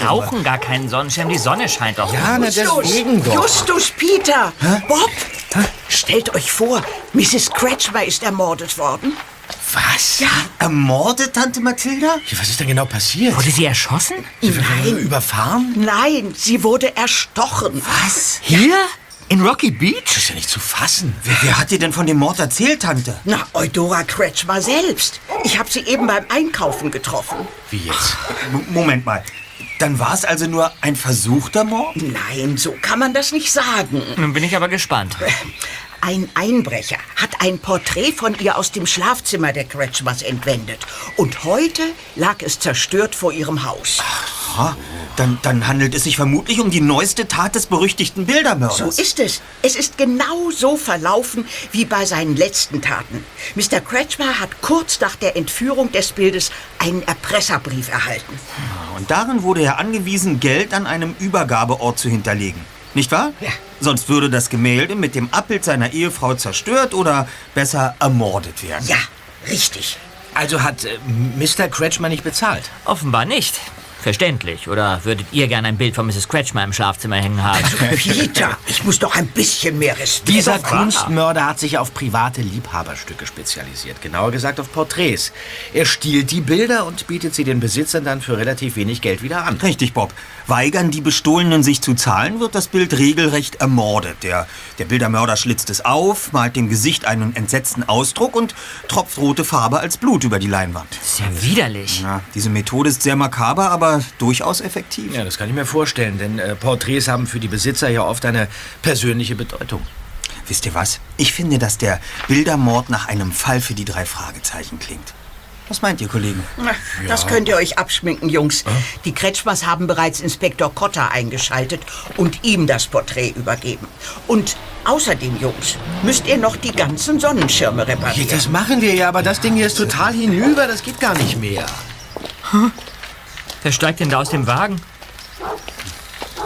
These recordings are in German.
brauchen gar keinen Sonnenschirm, die Sonne scheint doch. Ja, na deswegen doch. Justus, Peter, Bob, stellt euch vor, Mrs. Kretschmer ist ermordet worden. Was? Ja. Ermordet, Tante Mathilda? Ja, was ist denn genau passiert? Wurde sie erschossen? Nein. Überfahren? Nein, sie wurde erstochen. Was? Hier? In Rocky Beach? Das ist ja nicht zu fassen. Wer, wer hat dir denn von dem Mord erzählt, Tante? Na, Eudora Kretschmer selbst. Ich habe sie eben beim Einkaufen getroffen. Wie jetzt? M Moment mal. Dann war es also nur ein versuchter Mord? Nein, so kann man das nicht sagen. Nun bin ich aber gespannt. Ein Einbrecher hat ein Porträt von ihr aus dem Schlafzimmer der Kretschmers entwendet. Und heute lag es zerstört vor ihrem Haus. Aha, dann, dann handelt es sich vermutlich um die neueste Tat des berüchtigten Bildermörders. So ist es. Es ist genau so verlaufen wie bei seinen letzten Taten. Mr. Kretschmer hat kurz nach der Entführung des Bildes einen Erpresserbrief erhalten. Und darin wurde er angewiesen, Geld an einem Übergabeort zu hinterlegen. Nicht wahr? Ja. Sonst würde das Gemälde mit dem Abbild seiner Ehefrau zerstört oder besser ermordet werden. Ja, richtig. Also hat äh, Mr. Kretschmer nicht bezahlt? Offenbar nicht. Verständlich. Oder würdet ihr gerne ein Bild von Mrs. Kretschmer im Schlafzimmer hängen haben? Peter, ich muss doch ein bisschen mehr Respekt. Dieser. Kunstmörder hat sich auf private Liebhaberstücke spezialisiert. Genauer gesagt auf Porträts. Er stiehlt die Bilder und bietet sie den Besitzern dann für relativ wenig Geld wieder an. Richtig, Bob. Weigern die Bestohlenen sich zu zahlen, wird das Bild regelrecht ermordet. Der, der Bildermörder schlitzt es auf, malt dem Gesicht einen entsetzten Ausdruck und tropft rote Farbe als Blut über die Leinwand. Das ist ja widerlich. Na, diese Methode ist sehr makaber, aber durchaus effektiv. Ja, das kann ich mir vorstellen, denn äh, Porträts haben für die Besitzer ja oft eine persönliche Bedeutung. Wisst ihr was? Ich finde, dass der Bildermord nach einem Fall für die drei Fragezeichen klingt. Was meint ihr, Kollegen? Na, Das könnt ihr euch abschminken, Jungs. Die Kretschmers haben bereits Inspektor Kotter eingeschaltet und ihm das Porträt übergeben. Und außerdem, Jungs, müsst ihr noch die ganzen Sonnenschirme Ja, reparieren. das machen wir ja, aber das Ding hier ist total hinüber, das geht gar nicht mehr. Wer steigt denn da aus dem Wagen?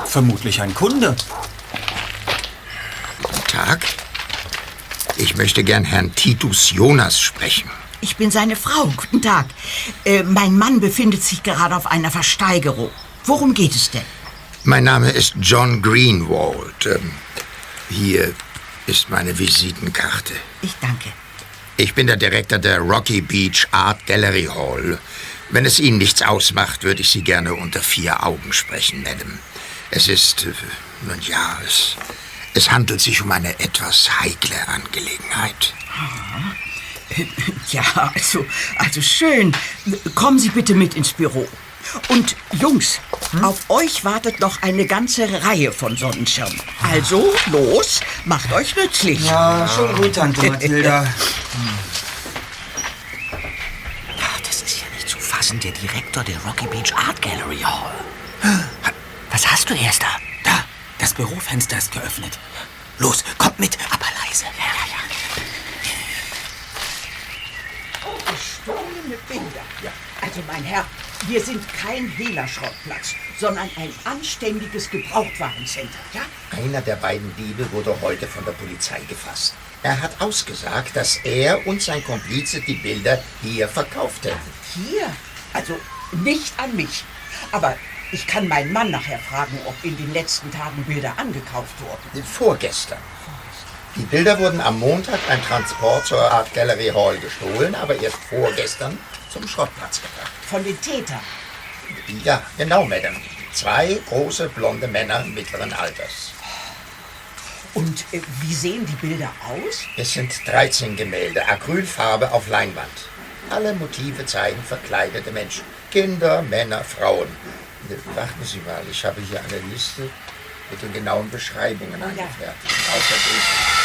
Vermutlich ein Kunde. Guten Tag. Ich möchte gern Herrn Titus Jonas sprechen. Ich bin seine Frau. Guten Tag. Äh, mein Mann befindet sich gerade auf einer Versteigerung. Worum geht es denn? Mein Name ist John Greenwald. Ähm, hier ist meine Visitenkarte. Ich danke. Ich bin der Direktor der Rocky Beach Art Gallery Hall. Wenn es Ihnen nichts ausmacht, würde ich Sie gerne unter vier Augen sprechen, Madame. Es ist, äh, nun ja, es, es handelt sich um eine etwas heikle Angelegenheit. Ja, also, also schön. Kommen Sie bitte mit ins Büro. Und Jungs, auf euch wartet noch eine ganze Reihe von Sonnenschirmen. Also, los, macht euch nützlich. Ja, schon gut, Tante Mathilda. Ach, das ist ja fassen, der Direktor der Rocky Beach Art Gallery Hall. Was hast du, Erster? Da, das Bürofenster ist geöffnet. Los, kommt mit, aber leise. Ja, ja, ja. Gestohlene Bilder. Also, mein Herr, wir sind kein Hehlerschrottplatz, sondern ein anständiges Gebrauchtwarencenter, ja? Einer der beiden Diebe wurde heute von der Polizei gefasst. Er hat ausgesagt, dass er und sein Komplize die Bilder hier verkauft hätten. Hier? Also, nicht an mich. Aber ich kann meinen Mann nachher fragen, ob in den letzten Tagen Bilder angekauft wurden. Vorgestern. Die Bilder wurden am Montag beim Transport zur Art Gallery Hall gestohlen, aber erst vorgestern zum Schrottplatz gebracht. Von den Tätern. Ja, genau, Madame. Zwei große blonde Männer mittleren Alters. Und äh, wie sehen die Bilder aus? Es sind 13 Gemälde, Acrylfarbe auf Leinwand. Alle Motive zeigen verkleidete Menschen. Kinder, Männer, Frauen. Warten Sie mal, ich habe hier eine Liste mit den genauen Beschreibungen ja. angefertigt. Außerdem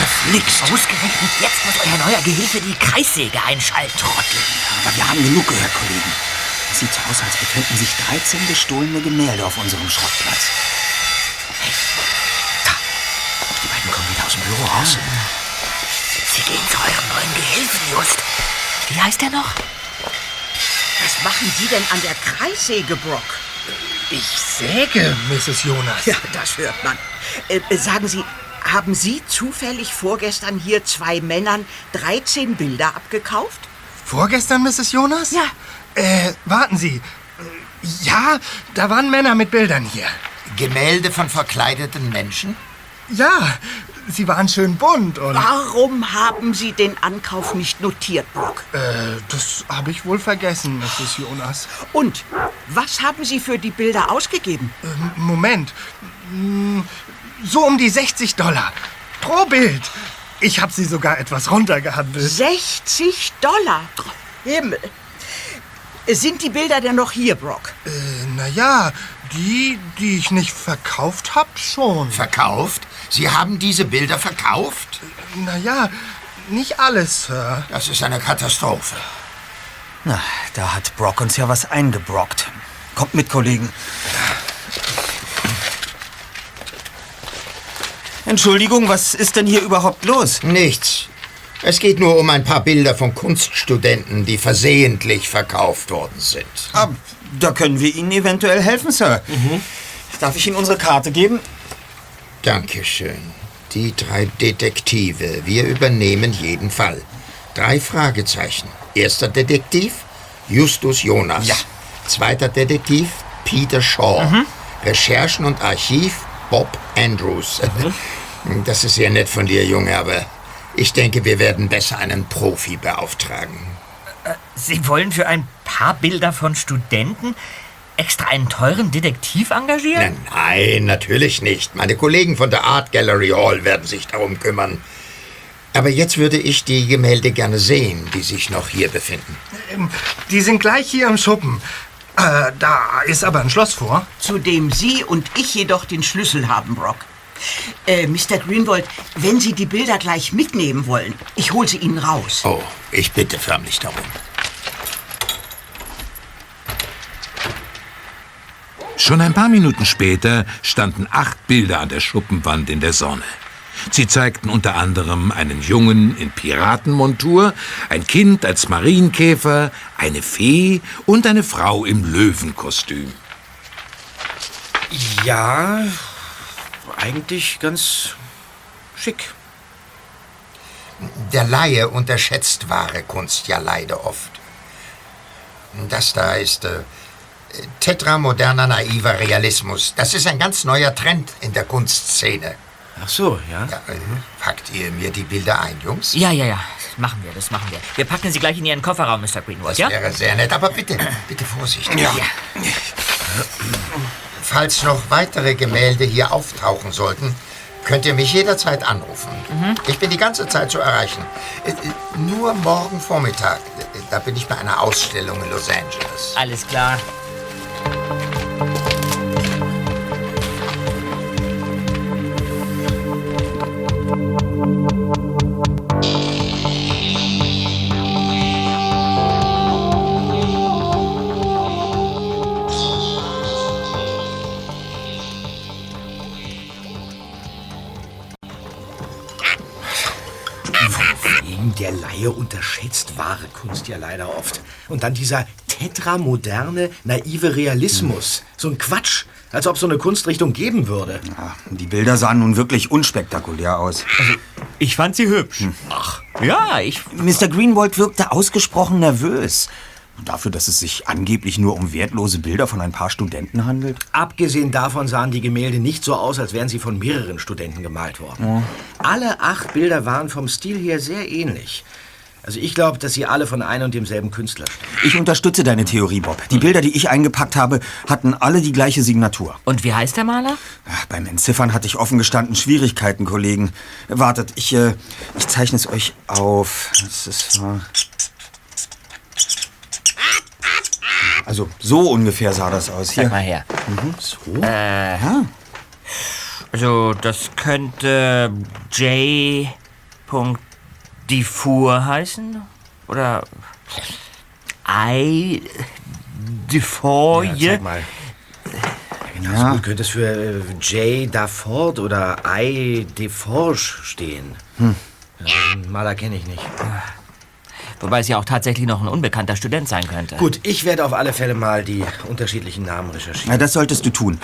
Verflixt. Ausgerechnet jetzt muss euer neuer Gehilfe die Kreissäge einschalten. Trottel. Aber wir haben genug gehört, Kollegen. Es sieht so aus, als befänden sich 13 gestohlene Gemälde auf unserem Schrottplatz. Die beiden kommen wieder aus dem Büro raus. Sie gehen zu eurem neuen Gehilfen, Just. Wie heißt er noch? Was machen Sie denn an der Kreissäge, Brock? Ich säge, Mrs. Jonas. Ja, das hört man. Äh, äh, sagen Sie, haben Sie zufällig vorgestern hier zwei Männern 13 Bilder abgekauft? Vorgestern, Mrs. Jonas? Ja. Äh, warten Sie. Äh, Ja, da waren Männer mit Bildern hier. Gemälde von verkleideten Menschen? Ja, sie waren schön bunt und... Warum haben Sie den Ankauf nicht notiert, Brock? Äh, das habe ich wohl vergessen, Mrs. Jonas. Und was haben Sie für die Bilder ausgegeben? Ähm, Moment. Hm, So um die 60 Dollar. Pro Bild. Ich habe sie sogar etwas runtergehandelt. 60 Dollar. Himmel. Sind die Bilder denn noch hier, Brock? Äh, naja, die, die ich nicht verkauft hab, schon. Verkauft? Sie haben diese Bilder verkauft? Naja, nicht alles, Sir. Das ist eine Katastrophe. Na, da hat Brock uns ja was eingebrockt. Kommt mit, Kollegen. Entschuldigung, was ist denn hier überhaupt los? Nichts. Es geht nur um ein paar Bilder von Kunststudenten, die versehentlich verkauft worden sind. Ah, da können wir Ihnen eventuell helfen, Sir. Darf ich Ihnen unsere Karte geben? Dankeschön. Die drei Detektive. Wir übernehmen jeden Fall. Drei Fragezeichen. Erster Detektiv, Justus Jonas. Ja. Zweiter Detektiv, Peter Shaw. Recherchen und Archiv, Bob Andrews. Das ist sehr nett von dir, Junge, aber ich denke, wir werden besser einen Profi beauftragen. Sie wollen für ein paar Bilder von Studenten extra einen teuren Detektiv engagieren? Nein, nein, natürlich nicht. Meine Kollegen von der Art Gallery Hall werden sich darum kümmern. Aber jetzt würde ich die Gemälde gerne sehen, die sich noch hier befinden. Ähm, Die sind gleich hier im Schuppen. Äh, da ist aber ein Schloss vor. Zu dem Sie und ich jedoch den Schlüssel haben, Brock. Äh, Mr. Greenwald, wenn Sie die Bilder gleich mitnehmen wollen, ich hole sie Ihnen raus. Oh, ich bitte förmlich darum. Schon ein paar Minuten später standen acht Bilder an der Schuppenwand in der Sonne. Sie zeigten unter anderem einen Jungen in Piratenmontur, ein Kind als Marienkäfer, eine Fee und eine Frau im Löwenkostüm. Ja, eigentlich ganz schick. Der Laie unterschätzt wahre Kunst ja leider oft. Das da ist äh, tetramoderner naiver Realismus. Das ist ein ganz neuer Trend in der Kunstszene. Ach so, ja. Ja, äh, packt ihr mir die Bilder ein, Jungs? Ja, ja, ja. Das machen wir, das machen wir. Wir packen sie gleich in Ihren Kofferraum, Mr. Greenwald, Das ja? wäre sehr nett, aber bitte, bitte vorsichtig. Falls noch weitere Gemälde hier auftauchen sollten, könnt ihr mich jederzeit anrufen. Ich bin die ganze Zeit zu erreichen. Äh, äh, Nur morgen Vormittag. Äh, Da bin ich bei einer Ausstellung in Los Angeles. Alles klar. Wahre Kunst ja leider oft. Und dann dieser tetramoderne, naive Realismus. So ein Quatsch. Als ob so eine Kunstrichtung geben würde. Ja, die Bilder sahen nun wirklich unspektakulär aus. Ich fand sie hübsch. Ach. Ja, ich. Mr. Greenwald wirkte ausgesprochen nervös. Dafür, dass es sich angeblich nur um wertlose Bilder von ein paar Studenten handelt. Abgesehen davon sahen die Gemälde nicht so aus, als wären sie von mehreren Studenten gemalt worden. Alle acht Bilder waren vom Stil her sehr ähnlich. Also ich glaube, dass sie alle von einem und demselben Künstler stammen. Ich unterstütze deine Theorie, Bob. Die Bilder, die ich eingepackt habe, hatten alle die gleiche Signatur. Und wie heißt der Maler? Ach, beim Entziffern hatte ich offen gestanden Schwierigkeiten, Kollegen. Wartet, ich, äh, ich zeichne es euch auf. Das ist, äh also so ungefähr sah das aus. Sag Hier. mal her. So? Ja. Also, das könnte J. Diffur heißen? Oder I. Defoye? Ja, zeig mal. Genauso gut könnte es für äh, J. Dafort oder I. Deforge stehen. Ja, den Maler kenne ich nicht. Wobei es ja auch tatsächlich noch ein unbekannter Student sein könnte. Gut, ich werde auf alle Fälle mal die unterschiedlichen Namen recherchieren. Na, das solltest du tun.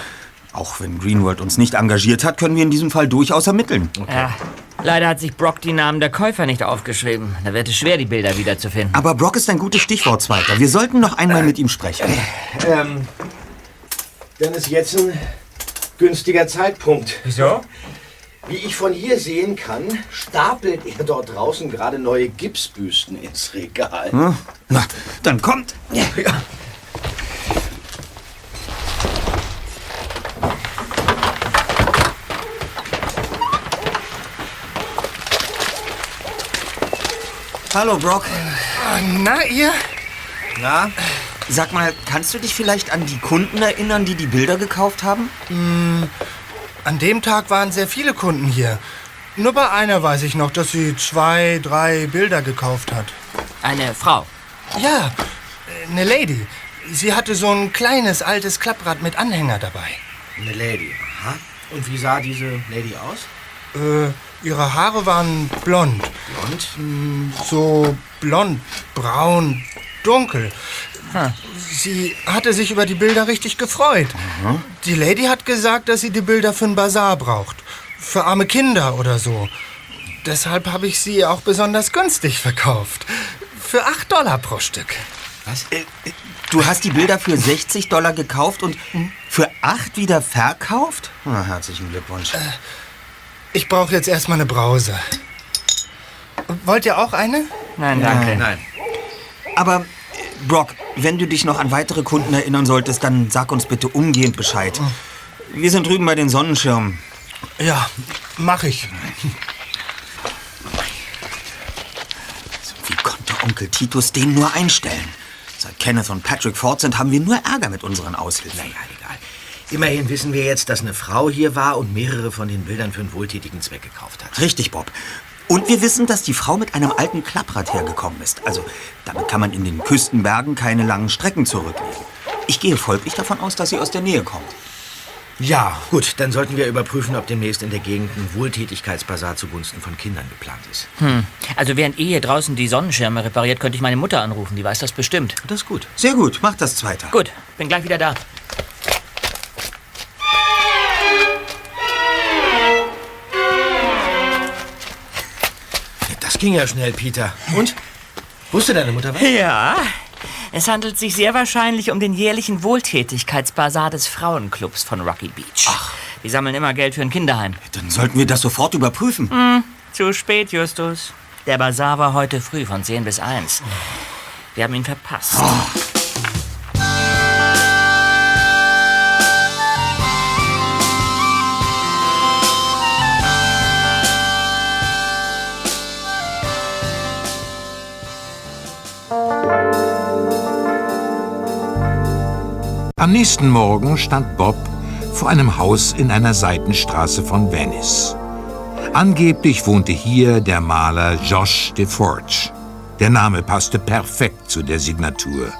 Auch wenn Greenwald uns nicht engagiert hat, können wir in diesem Fall durchaus ermitteln. Ja, Leider hat sich Brock die Namen der Käufer nicht aufgeschrieben. Da wird es schwer, die Bilder wiederzufinden. Aber Brock ist ein gutes Stichwort, Zweiter. Wir sollten noch einmal mit ihm sprechen. Ähm, dann ist jetzt ein günstiger Zeitpunkt. Wieso? Wie ich von hier sehen kann, stapelt er dort draußen gerade neue Gipsbüsten ins Regal. Hm? Na, dann kommt. Ja. Hallo, Brock. Na, ihr? Na? Sag mal, kannst du dich vielleicht an die Kunden erinnern, die die Bilder gekauft haben? Hm, an dem Tag waren sehr viele Kunden hier. Nur bei einer weiß ich noch, dass sie zwei, drei Bilder gekauft hat. Eine Frau? Ja, eine Lady. Sie hatte so ein kleines, altes Klapprad mit Anhänger dabei. Eine Lady, aha. Und wie sah diese Lady aus? Äh, ihre Haare waren blond. Blond? Hm, So blond, braun, dunkel. Hm. Sie hatte sich über die Bilder richtig gefreut. Die Lady hat gesagt, dass sie die Bilder für einen Bazar braucht. Für arme Kinder oder so. Deshalb habe ich sie auch besonders günstig verkauft. Für 8 Dollar pro Stück. Was? Äh, äh, du hast die Bilder für 60 Dollar gekauft und für 8 wieder verkauft? Na, herzlichen Glückwunsch. Ich brauche jetzt erstmal eine Brause. Wollt ihr auch eine? Nein, danke. Nein. Aber, äh, Brock, wenn du dich noch an weitere Kunden erinnern solltest, dann sag uns bitte umgehend Bescheid. Wir sind drüben bei den Sonnenschirmen. Ja, mach ich. Wie konnte Onkel Titus den nur einstellen? Seit Kenneth und Patrick fort sind, haben wir nur Ärger mit unseren Aushilfen. Naja. Immerhin wissen wir jetzt, dass eine Frau hier war und mehrere von den Bildern für einen wohltätigen Zweck gekauft hat. Richtig, Bob. Und wir wissen, dass die Frau mit einem alten Klapprad hergekommen ist. Also, damit kann man in den Küstenbergen keine langen Strecken zurücklegen. Ich gehe folglich davon aus, dass sie aus der Nähe kommt. Ja, gut, dann sollten wir überprüfen, ob demnächst in der Gegend ein Wohltätigkeitsbazar zugunsten von Kindern geplant ist. Hm. Also während ihr hier draußen die Sonnenschirme repariert, könnte ich meine Mutter anrufen. Die weiß das bestimmt. Das ist gut. Sehr gut, mach das Zweiter. Gut, bin gleich wieder da. Das ging ja schnell, Peter. Und? Wusste deine Mutter was? Ja, es handelt sich sehr wahrscheinlich um den jährlichen Wohltätigkeitsbazar des Frauenclubs von Rocky Beach. Ach. Die sammeln immer Geld für ein Kinderheim. Dann sollten wir das sofort überprüfen. Hm, zu spät, Justus. Der Bazar war heute früh von 10 bis 1. Wir haben ihn verpasst. Am nächsten Morgen stand Bob vor einem Haus in einer Seitenstraße von Venice. Angeblich wohnte hier der Maler Josh DeForge. Der Name passte perfekt zu der Signatur.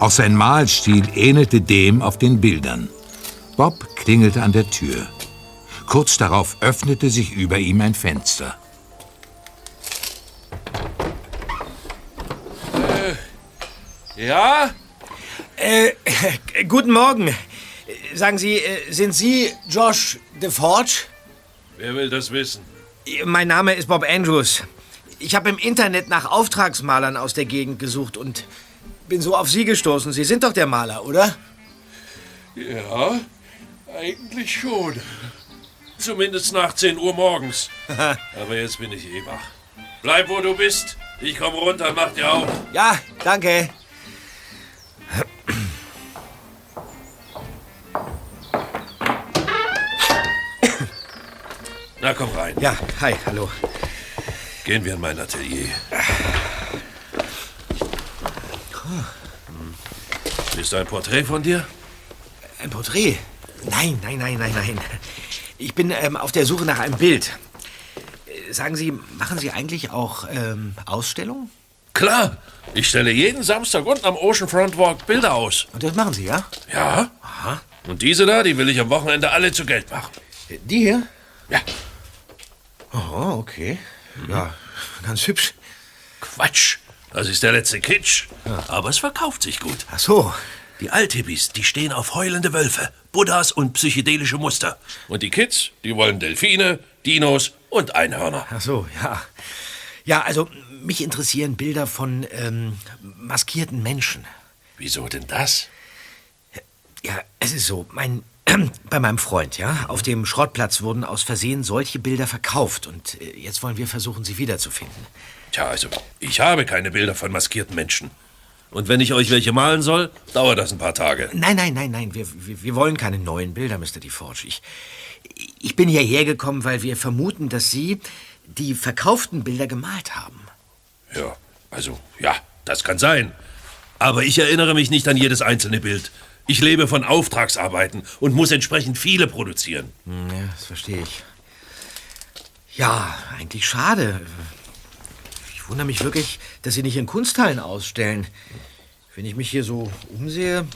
Auch sein Malstil ähnelte dem auf den Bildern. Bob klingelte an der Tür. Kurz darauf öffnete sich über ihm ein Fenster. Ja? Äh, guten Morgen. Sagen Sie, äh, sind Sie Josh DeForge? Wer will das wissen? Mein Name ist Bob Andrews. Ich habe im Internet nach Auftragsmalern aus der Gegend gesucht und bin so auf Sie gestoßen. Sie sind doch der Maler, oder? Ja, eigentlich schon. Zumindest nach 10 Uhr morgens. Aber jetzt bin ich eh wach. Bleib, wo du bist. Ich komm runter, mach dir auf. Ja, danke. Na, komm rein. Ja, hi, hallo. Gehen wir in mein Atelier. Hm. Ist ein Porträt von dir? Ein Porträt? Nein, nein, nein, nein, nein. Ich bin ähm, auf der Suche nach einem Bild. Sagen Sie, machen Sie eigentlich auch ähm, Ausstellungen? Klar. Ich stelle jeden Samstag unten am Oceanfront Walk Bilder aus. Und das machen Sie, ja? Ja? Aha. Und diese da, die will ich am Wochenende alle zu Geld machen. Die hier? Ja. Oh, okay. Ja, ganz hübsch. Quatsch. Das ist der letzte Kitsch. Aber es verkauft sich gut. Ach so. Die Althippies, die stehen auf heulende Wölfe, Buddhas und psychedelische Muster. Und die Kids, die wollen Delfine, Dinos und Einhörner. Ach so, ja. Ja, also mich interessieren Bilder von ähm, maskierten Menschen. Wieso denn das? Ja, es ist so, mein bei meinem Freund, ja, auf dem Schrottplatz wurden aus Versehen solche Bilder verkauft und äh, jetzt wollen wir versuchen, sie wiederzufinden. Tja, also, ich habe keine Bilder von maskierten Menschen. Und wenn ich euch welche malen soll, dauert das ein paar Tage. Nein, nein, nein, nein, wir, wir, wir wollen keine neuen Bilder, Mr. DeForge. Ich, ich bin hierher gekommen, weil wir vermuten, dass Sie die verkauften Bilder gemalt haben. Ja, also, ja, das kann sein. Aber ich erinnere mich nicht an jedes einzelne Bild. Ich lebe von Auftragsarbeiten und muss entsprechend viele produzieren. Hm, Ja, das verstehe ich. Ja, eigentlich schade. Ich wundere mich wirklich, dass Sie nicht in Kunsthallen ausstellen. Wenn ich mich hier so umsehe,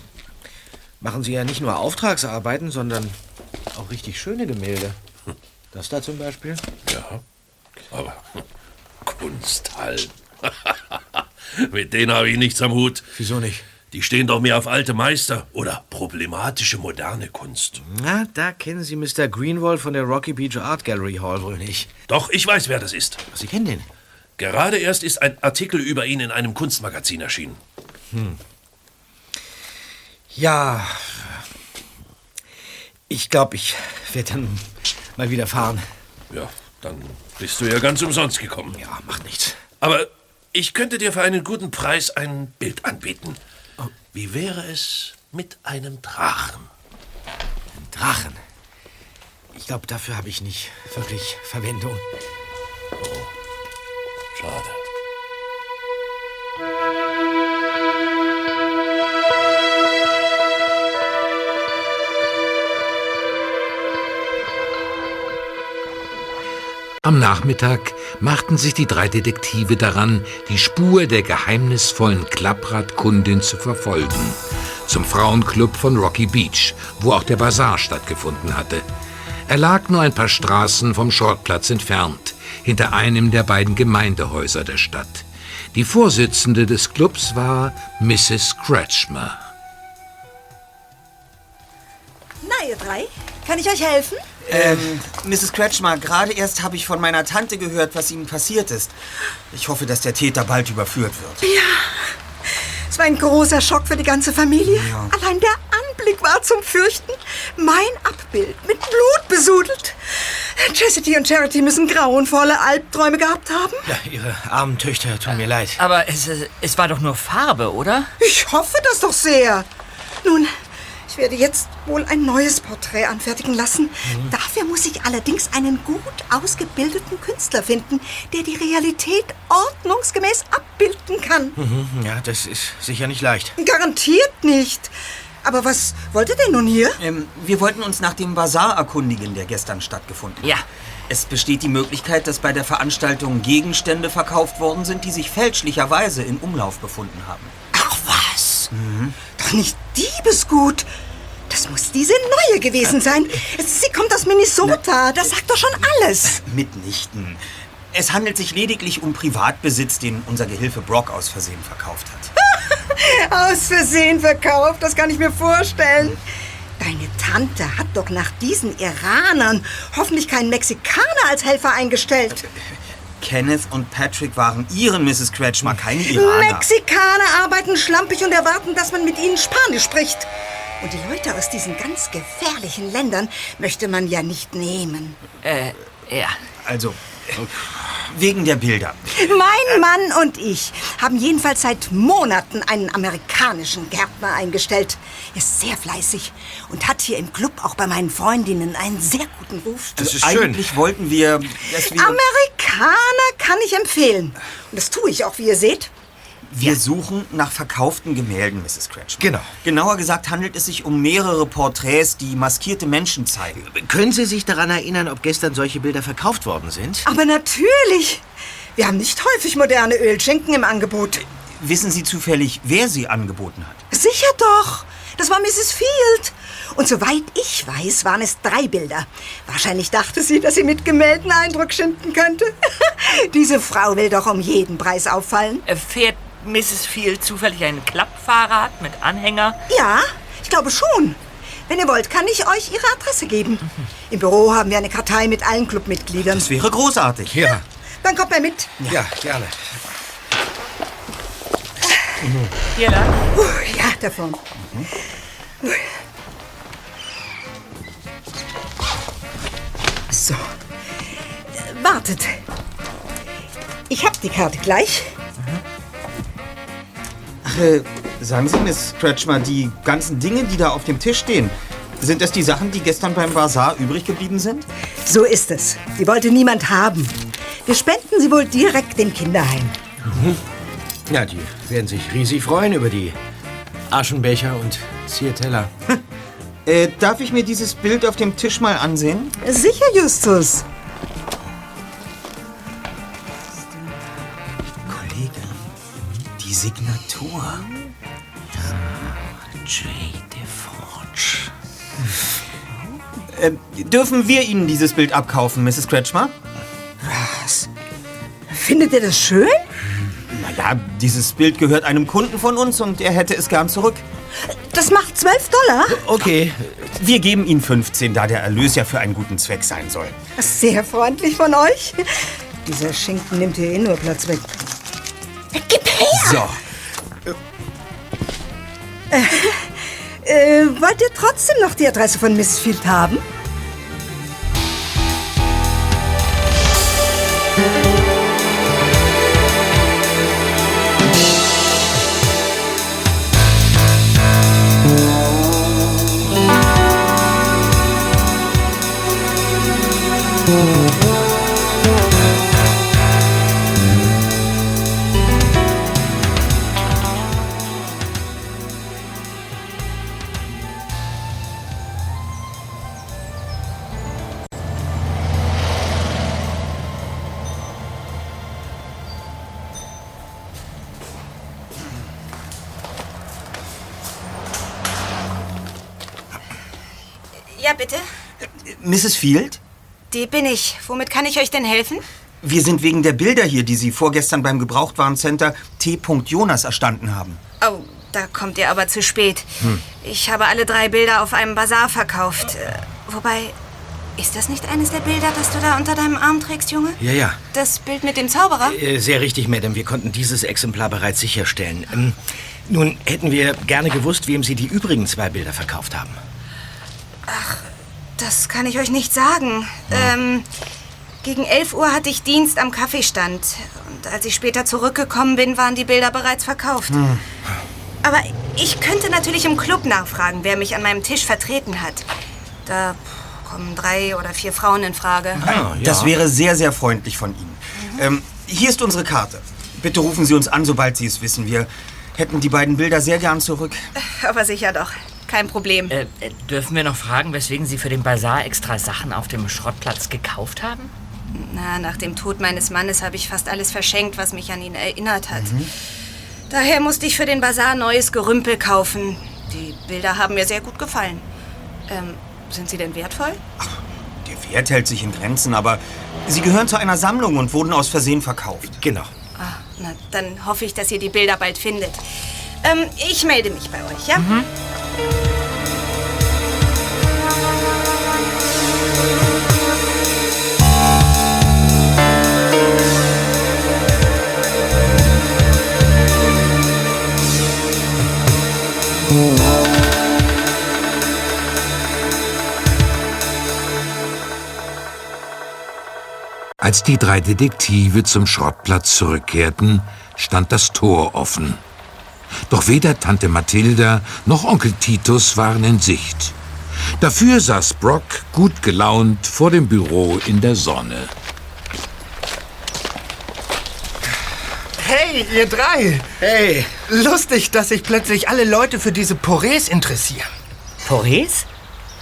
machen Sie ja nicht nur Auftragsarbeiten, sondern auch richtig schöne Gemälde. Das da zum Beispiel. Ja, aber Kunsthallen. Mit denen habe ich nichts am Hut. Wieso nicht? Die stehen doch mehr auf alte Meister oder problematische moderne Kunst. Na, da kennen Sie Mr. Greenwald von der Rocky Beach Art Gallery Hall wohl nicht. Doch, ich weiß, wer das ist. Sie kennen den? Gerade erst ist ein Artikel über ihn in einem Kunstmagazin erschienen. Hm. Ja, ich glaube, ich werde dann mal wieder fahren. Ja, dann bist du ja ganz umsonst gekommen. Ja, macht nichts. Aber ich könnte dir für einen guten Preis ein Bild anbieten. Wie wäre es mit einem Drachen? Ein Drachen? Ich glaube, dafür habe ich nicht wirklich Verwendung. Schade. Am Nachmittag machten sich die drei Detektive daran, die Spur der geheimnisvollen Klappradkundin zu verfolgen. Zum Frauenclub von Rocky Beach, wo auch der Bazar stattgefunden hatte. Er lag nur ein paar Straßen vom Schrottplatz entfernt, hinter einem der beiden Gemeindehäuser der Stadt. Die Vorsitzende des Clubs war Mrs. Kretschmer. Na, ihr drei, kann ich euch helfen? Ähm, Mrs. Kretschmer, gerade erst habe ich von meiner Tante gehört, was Ihnen passiert ist. Ich hoffe, dass der Täter bald überführt wird. Ja, es war ein großer Schock für die ganze Familie. Allein der Anblick war zum Fürchten. Mein Abbild mit Blut besudelt. Chastity und Charity müssen grauenvolle Albträume gehabt haben. Ja, Ihre armen Töchter tun mir leid. Aber es, äh, es war doch nur Farbe, oder? Ich hoffe das doch sehr. Nun, werde jetzt wohl ein neues Porträt anfertigen lassen. Dafür muss ich allerdings einen gut ausgebildeten Künstler finden, der die Realität ordnungsgemäß abbilden kann. Mhm, ja, das ist sicher nicht leicht. Garantiert nicht. Aber was wollt ihr denn nun hier? Ähm, wir wollten uns nach dem Bazar erkundigen, der gestern stattgefunden hat. Ja. Es besteht die Möglichkeit, dass bei der Veranstaltung Gegenstände verkauft worden sind, die sich fälschlicherweise in Umlauf befunden haben. Ach was? Doch nicht Diebesgut. Das muss diese neue gewesen sein. Sie kommt aus Minnesota. Das sagt doch schon alles. Mitnichten. Es handelt sich lediglich um Privatbesitz, den unser Gehilfe Brock aus Versehen verkauft hat. Aus Versehen verkauft, das kann ich mir vorstellen. Deine Tante hat doch nach diesen Iranern hoffentlich keinen Mexikaner als Helfer eingestellt. Kenneth und Patrick waren ihren Mrs. Kretschmer, keine Iraner. Mexikaner arbeiten schlampig und erwarten, dass man mit ihnen Spanisch spricht. Und die Leute aus diesen ganz gefährlichen Ländern möchte man ja nicht nehmen. Äh, ja. Also, wegen der Bilder. Mein Mann und ich haben jedenfalls seit Monaten einen amerikanischen Gärtner eingestellt. Er ist sehr fleißig und hat hier im Club auch bei meinen Freundinnen einen sehr guten Ruf. Das ist schön. Eigentlich wollten wir, dass wir... Amerikaner kann ich empfehlen. Und das tue ich auch, wie ihr seht. Wir suchen nach verkauften Gemälden, Mrs. Kretschmer. Genau. Genauer gesagt handelt es sich um mehrere Porträts, die maskierte Menschen zeigen. Können Sie sich daran erinnern, ob gestern solche Bilder verkauft worden sind? Aber natürlich. Wir haben nicht häufig moderne Ölschinken im Angebot. Wissen Sie zufällig, wer sie angeboten hat? Sicher doch. Das war Mrs. Field. Und soweit ich weiß, waren es drei Bilder. Wahrscheinlich dachte sie, dass sie mit Gemälden Eindruck schinden könnte. Diese Frau will doch um jeden Preis auffallen. Äh, Fährt Mrs. Field zufällig ein Klappfahrrad mit Anhänger? Ja, ich glaube schon. Wenn ihr wollt, kann ich euch ihre Adresse geben. Im Büro haben wir eine Kartei mit allen Clubmitgliedern. Das wäre großartig. Ja, Dann kommt mal mit. ja, gerne. Hier lang. Uh, ja, da vorne. So. Wartet. Ich hab die Karte gleich. Ach, äh, sagen Sie, Miss Kretschmer, die ganzen Dinge, die da auf dem Tisch stehen, sind das die Sachen, die gestern beim Bazar übrig geblieben sind? So ist es. Die wollte niemand haben. Wir spenden sie wohl direkt dem Kinderheim. Ja, die werden sich riesig freuen über die Aschenbecher und Zierteller. Äh, darf ich mir dieses Bild auf dem Tisch mal ansehen? Sicher, Justus. Die Signatur. J. DeForge. Äh, dürfen wir Ihnen dieses Bild abkaufen, Mrs. Kretschmer? Was? Findet ihr das schön? Naja, dieses Bild gehört einem Kunden von uns und er hätte es gern zurück. Das macht 12 Dollar? Okay, Wir geben Ihnen 15, da der Erlös ja für einen guten Zweck sein soll. Sehr freundlich von euch. Dieser Schinken nimmt hier eh nur Platz weg. Gib her! So, Äh, wollt ihr trotzdem noch die Adresse von Miss Field haben? Ja, Mrs. Field? Die bin ich. Womit kann ich euch denn helfen? Wir sind wegen der Bilder hier, die Sie vorgestern beim Gebrauchtwarencenter T. Jonas erstanden haben. Oh, da kommt ihr aber zu spät. Ich habe alle drei Bilder auf einem Bazar verkauft. Äh, wobei, ist das nicht eines der Bilder, das du da unter deinem Arm trägst, Junge? ja, ja. Das Bild mit dem Zauberer? Äh, Sehr richtig, Madame. Wir konnten dieses Exemplar bereits sicherstellen. Ähm, nun hätten wir gerne gewusst, wem Sie die übrigen zwei Bilder verkauft haben. Das kann ich euch nicht sagen. Ähm, gegen 11 Uhr hatte ich Dienst am Kaffeestand. Und als ich später zurückgekommen bin, waren die Bilder bereits verkauft. Aber ich könnte natürlich im Club nachfragen, wer mich an meinem Tisch vertreten hat. Da kommen drei oder vier Frauen in Frage. Ah, ja. Das wäre sehr, sehr freundlich von Ihnen. Ähm, hier ist unsere Karte. Bitte rufen Sie uns an, sobald Sie es wissen. Wir hätten die beiden Bilder sehr gern zurück. Aber sicher doch. Kein Problem. Äh, äh, dürfen wir noch fragen, weswegen Sie für den Bazar extra Sachen auf dem Schrottplatz gekauft haben? Na, nach dem Tod meines Mannes habe ich fast alles verschenkt, was mich an ihn erinnert hat. Daher musste ich für den Bazar neues Gerümpel kaufen. Die Bilder haben mir sehr gut gefallen. Ähm, sind sie denn wertvoll? Der Wert hält sich in Grenzen, aber Sie gehören zu einer Sammlung und wurden aus Versehen verkauft. Genau. Ah, na, dann hoffe ich, dass ihr die Bilder bald findet. Ähm, ich melde mich bei euch, ja? Als die drei Detektive zum Schrottplatz zurückkehrten, stand das Tor offen. Doch weder Tante Mathilda noch Onkel Titus waren in Sicht. Dafür saß Brock gut gelaunt vor dem Büro in der Sonne. Hey, ihr drei! Hey, Lustig, dass sich plötzlich alle Leute für diese Porés interessieren. Porés?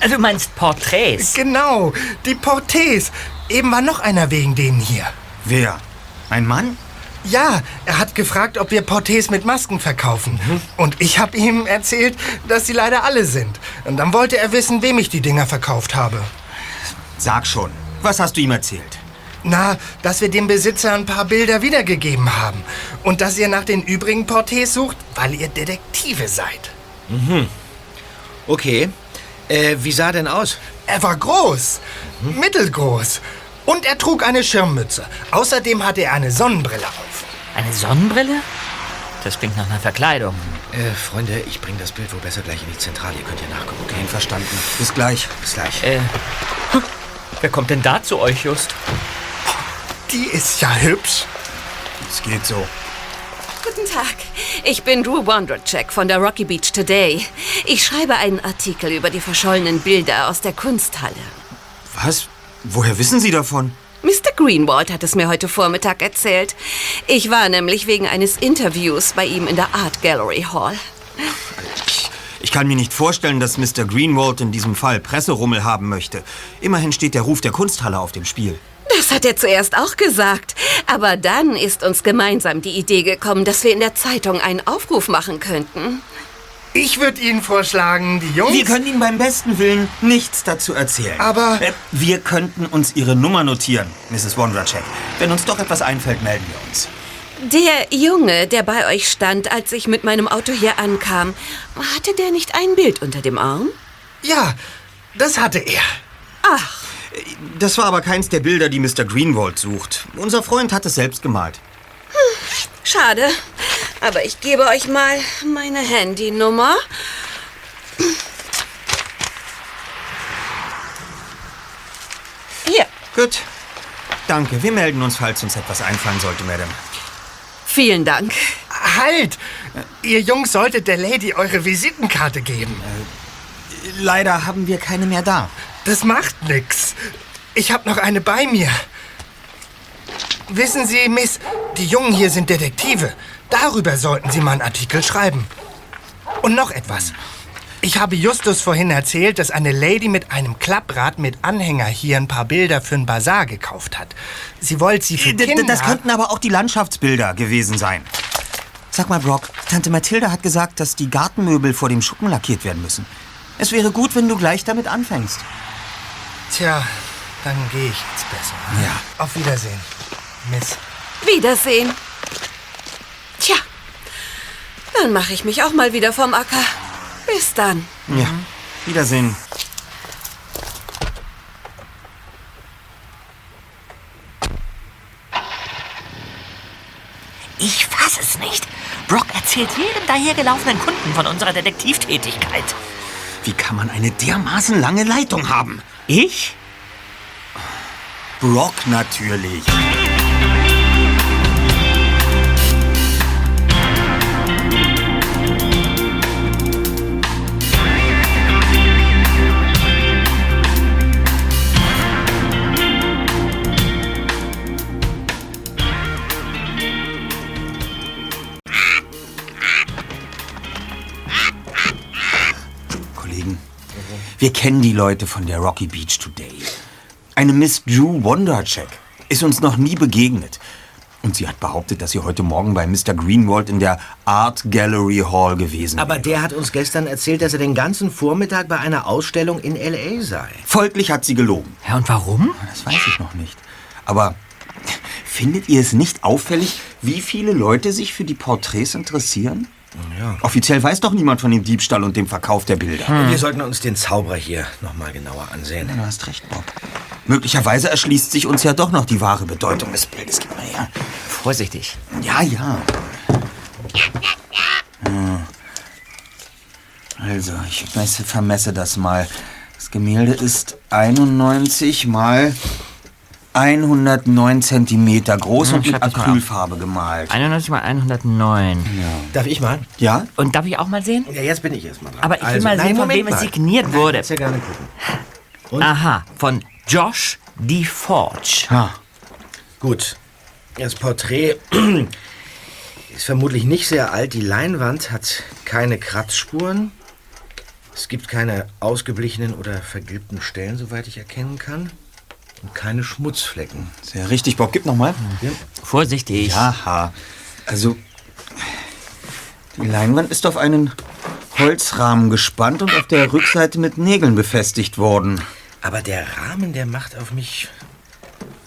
Äh, Du meinst Porträts? Genau, die Portés. Eben war noch einer wegen denen hier. Wer? Ein Mann? Ja, er hat gefragt, ob wir Portés mit Masken verkaufen. Und ich habe ihm erzählt, dass sie leider alle sind. Und dann wollte er wissen, wem ich die Dinger verkauft habe. Sag schon. Was hast du ihm erzählt? Na, dass wir dem Besitzer ein paar Bilder wiedergegeben haben. Und dass ihr nach den übrigen Portés sucht, weil ihr Detektive seid. okay. Äh, wie sah er denn aus? Er war groß, mittelgroß. Und er trug eine Schirmmütze. Außerdem hatte er eine Sonnenbrille auf. Eine Sonnenbrille? Das klingt nach einer Verkleidung. Äh, Freunde, ich bringe das Bild wohl besser gleich in die Zentrale. Ihr könnt hier nachgucken, okay? Verstanden. Bis gleich. Bis gleich. Äh, wer kommt denn da zu euch, Just? Die ist ja hübsch. Es geht so. Guten Tag. Ich bin Drew Wondracek von der Rocky Beach Today. Ich schreibe einen Artikel über die verschollenen Bilder aus der Kunsthalle. Was? Woher wissen Sie davon? Mr. Greenwald hat es mir heute Vormittag erzählt. Ich war nämlich wegen eines Interviews bei ihm in der Art Gallery Hall. Ich kann mir nicht vorstellen, dass Mr. Greenwald in diesem Fall Presserummel haben möchte. Immerhin steht der Ruf der Kunsthalle auf dem Spiel. Das hat er zuerst auch gesagt. Aber dann ist uns gemeinsam die Idee gekommen, dass wir in der Zeitung einen Aufruf machen könnten. Ich würde Ihnen vorschlagen, die Jungs... Wir können Ihnen beim besten Willen nichts dazu erzählen. Aber- Äh, wir könnten uns Ihre Nummer notieren, Mrs. Wondracek. Wenn uns doch etwas einfällt, melden wir uns. Der Junge, der bei euch stand, als ich mit meinem Auto hier ankam, hatte der nicht ein Bild unter dem Arm? Ja, das hatte er. Ach, Das war aber keins der Bilder, die Mr. Greenwald sucht. Unser Freund hat es selbst gemalt. schade. Aber ich gebe euch mal meine Handynummer. Hier, Gut. Danke. Wir melden uns, falls uns etwas einfallen sollte, Madame. vielen Dank. Halt! Ihr Jungs solltet der Lady eure Visitenkarte geben. Leider haben wir keine mehr da. Das macht nix. Ich hab noch eine bei mir. Wissen Sie, Miss, die Jungen hier sind Detektive. Darüber sollten Sie mal einen Artikel schreiben. Und noch etwas. Ich habe Justus vorhin erzählt, dass eine Lady mit einem Klapprad mit Anhänger hier ein paar Bilder für einen Bazar gekauft hat. Sie wollte sie für d- Kinder... Das könnten aber auch die Landschaftsbilder gewesen sein. Sag mal, Brock, Tante Mathilda hat gesagt, dass die Gartenmöbel vor dem Schuppen lackiert werden müssen. Es wäre gut, wenn du gleich damit anfängst. Tja, dann gehe ich jetzt besser. Ja. Auf Wiedersehen, Miss. Wiedersehen. Dann mache ich mich auch mal wieder vom Acker. Bis dann. Ja. Wiedersehen. Ich fass es nicht. Brock erzählt jedem dahergelaufenen Kunden von unserer Detektivtätigkeit. Wie kann man eine dermaßen lange Leitung haben? Ich? Brock natürlich. Wir kennen die Leute von der Rocky Beach Today. Eine Miss Drew Wondercheck ist uns noch nie begegnet. Und sie hat behauptet, dass sie heute Morgen bei Mr. Greenwald in der Art Gallery Hall gewesen Aber wäre. der hat uns gestern erzählt, dass er den ganzen Vormittag bei einer Ausstellung in L.A. sei. Folglich hat sie gelogen. Ja, und warum? Das weiß ich noch nicht. Aber findet ihr es nicht auffällig, wie viele Leute sich für die Porträts interessieren? Ja. Offiziell weiß doch niemand von dem Diebstahl und dem Verkauf der Bilder. Wir sollten uns den Zauberer hier noch mal genauer ansehen. Du hast recht, Bob. Möglicherweise erschließt sich uns ja doch noch die wahre Bedeutung des Bildes. Gib mal her. Vorsichtig. Ja, ja. Hm. Also, ich messe, vermesse das mal. Das Gemälde ist 91 mal 109 Zentimeter groß Hm, und mit mal auf. Acrylfarbe gemalt. 91 mal 109. Darf ich mal? Ja? Und darf ich auch mal sehen? Ja, jetzt bin ich erst mal dran. Aber ich will Also, mal nein, sehen, von Moment wem es mal. signiert Nein, wurde. kannst ja gerne gucken. Aha, von Josh D. Forge. Ha. Gut. Das Porträt ist vermutlich nicht sehr alt. Die Leinwand hat keine Kratzspuren. Es gibt keine ausgeblichenen oder vergilbten Stellen, soweit ich erkennen kann. Und keine Schmutzflecken. Sehr richtig, Bob. Gib noch mal. Vorsichtig. Aha. Also, die Leinwand ist auf einen Holzrahmen gespannt und auf der Rückseite mit Nägeln befestigt worden. Aber der Rahmen, der macht auf mich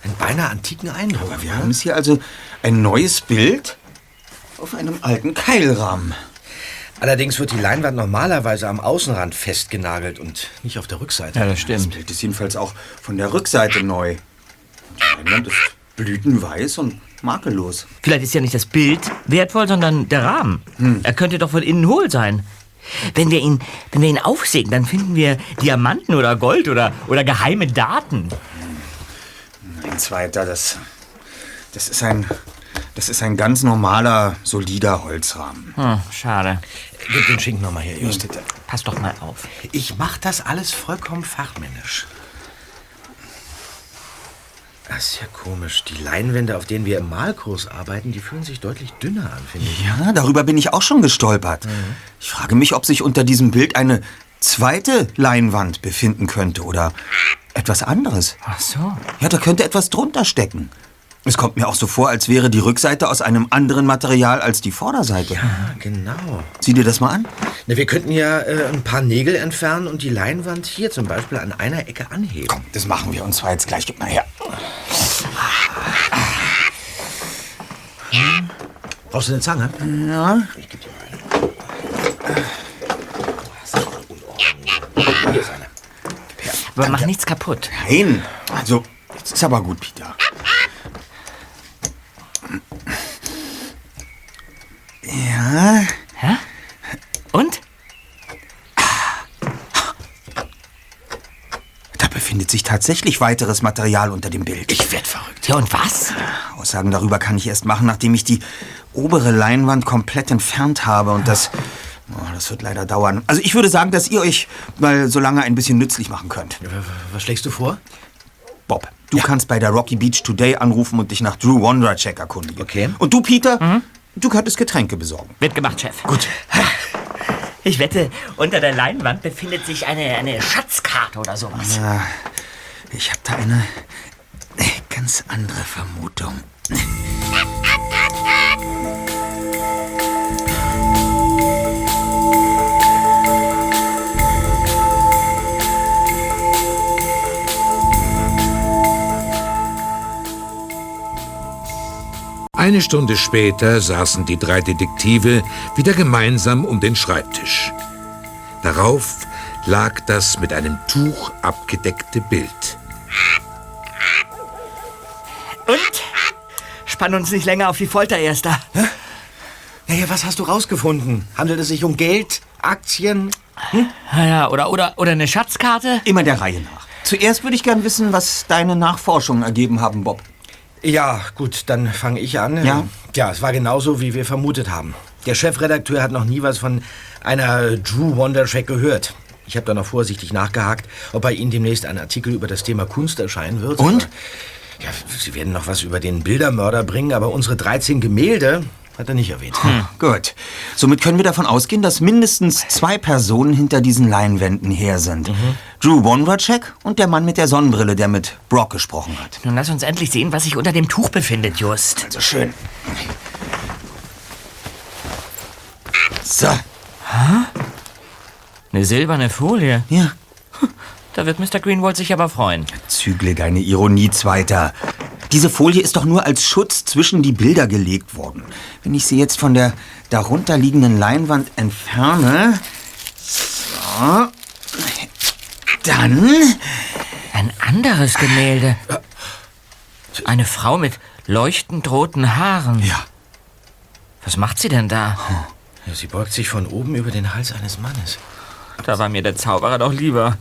einen beinahe antiken Eindruck. Aber wir haben es hier also ein neues Bild auf einem alten Keilrahmen. Allerdings wird die Leinwand normalerweise am Außenrand festgenagelt und nicht auf der Rückseite. Ja, das Das stimmt. Bild ist jedenfalls auch von der Rückseite neu. Die Leinwand ist blütenweiß und makellos. Vielleicht ist ja nicht das Bild wertvoll, sondern der Rahmen. Er könnte doch von innen hohl sein. Wenn wir ihn, wenn wir ihn aufsägen, dann finden wir Diamanten oder Gold oder, oder geheime Daten. Ein zweiter, das, das ist ein, das ist ein ganz normaler, solider Holzrahmen. Hm, schade. Gib den Schinken nochmal her, Just. Pass doch mal auf. Ich mach das alles vollkommen fachmännisch. Das ist ja komisch. Die Leinwände, auf denen wir im Malkurs arbeiten, die fühlen sich deutlich dünner an, finde ich. Ja, darüber bin ich auch schon gestolpert. Ich frage mich, ob sich unter diesem Bild eine zweite Leinwand befinden könnte oder etwas anderes. Ach so. Ja, da könnte etwas drunter stecken. Es kommt mir auch so vor, als wäre die Rückseite aus einem anderen Material als die Vorderseite. Ja, genau. Sieh dir das mal an. Na, wir könnten ja äh, ein paar Nägel entfernen und die Leinwand hier zum Beispiel an einer Ecke anheben. Komm, das machen wir. Und zwar jetzt gleich. Gib mal her. Brauchst du eine Zange? Ja. Ich geb dir mal eine. Das ist auch unordentlich. Hier ist eine. Aber mach nichts kaputt. Nein. Also, jetzt ist aber gut, Peter. Ja. Hä? Und? Da befindet sich tatsächlich weiteres Material unter dem Bild. Ich werd verrückt. Ja, und was? Aussagen darüber kann ich erst machen, nachdem ich die obere Leinwand komplett entfernt habe. Und das, oh, das wird leider dauern. Also ich würde sagen, dass ihr euch mal so lange ein bisschen nützlich machen könnt. Was schlägst du vor? Bob, du kannst bei der Rocky Beach Today anrufen und dich nach Drew Wandercheck erkundigen. Okay. Und du, Peter, du könntest Getränke besorgen. Wird gemacht, Chef. Gut. Ich wette, unter der Leinwand befindet sich eine, eine Schatzkarte oder sowas. Ja, ich habe da eine ganz andere Vermutung. Eine Stunde später saßen die drei Detektive wieder gemeinsam um den Schreibtisch. Darauf lag das mit einem Tuch abgedeckte Bild. Und? Spann uns nicht länger auf die Folter, Erster. Naja, was hast du rausgefunden? Handelt es sich um Geld, Aktien? Ja, oder, oder, oder eine Schatzkarte? Immer der Reihe nach. Zuerst würde ich gern wissen, was deine Nachforschungen ergeben haben, Bob. Ja, gut, dann fange ich an. Ja? Ja, es war genauso, wie wir vermutet haben. Der Chefredakteur hat noch nie was von einer Drew Wondercheck gehört. Ich habe da noch vorsichtig nachgehakt, ob bei Ihnen demnächst ein Artikel über das Thema Kunst erscheinen wird. Und? Aber, ja, Sie werden noch was über den Bildermörder bringen, aber unsere 13 Gemälde hat er nicht erwähnt. Gut. Somit können wir davon ausgehen, dass mindestens zwei Personen hinter diesen Leinwänden her sind. Drew Wondracek und der Mann mit der Sonnenbrille, der mit Brock gesprochen hat. Nun lass uns endlich sehen, was sich unter dem Tuch befindet, Just. Also schön. So. Eine silberne Folie. Ja. Da wird Mr. Greenwald sich aber freuen. Zügle deine Ironie, Zweiter. Diese Folie ist doch nur als Schutz zwischen die Bilder gelegt worden. Wenn ich sie jetzt von der darunter liegenden Leinwand entferne. So. Dann. Ein anderes Gemälde. Eine Frau mit leuchtend roten Haaren. Ja. Was macht sie denn da? Ja, sie beugt sich von oben über den Hals eines Mannes. Da war mir der Zauberer doch lieber.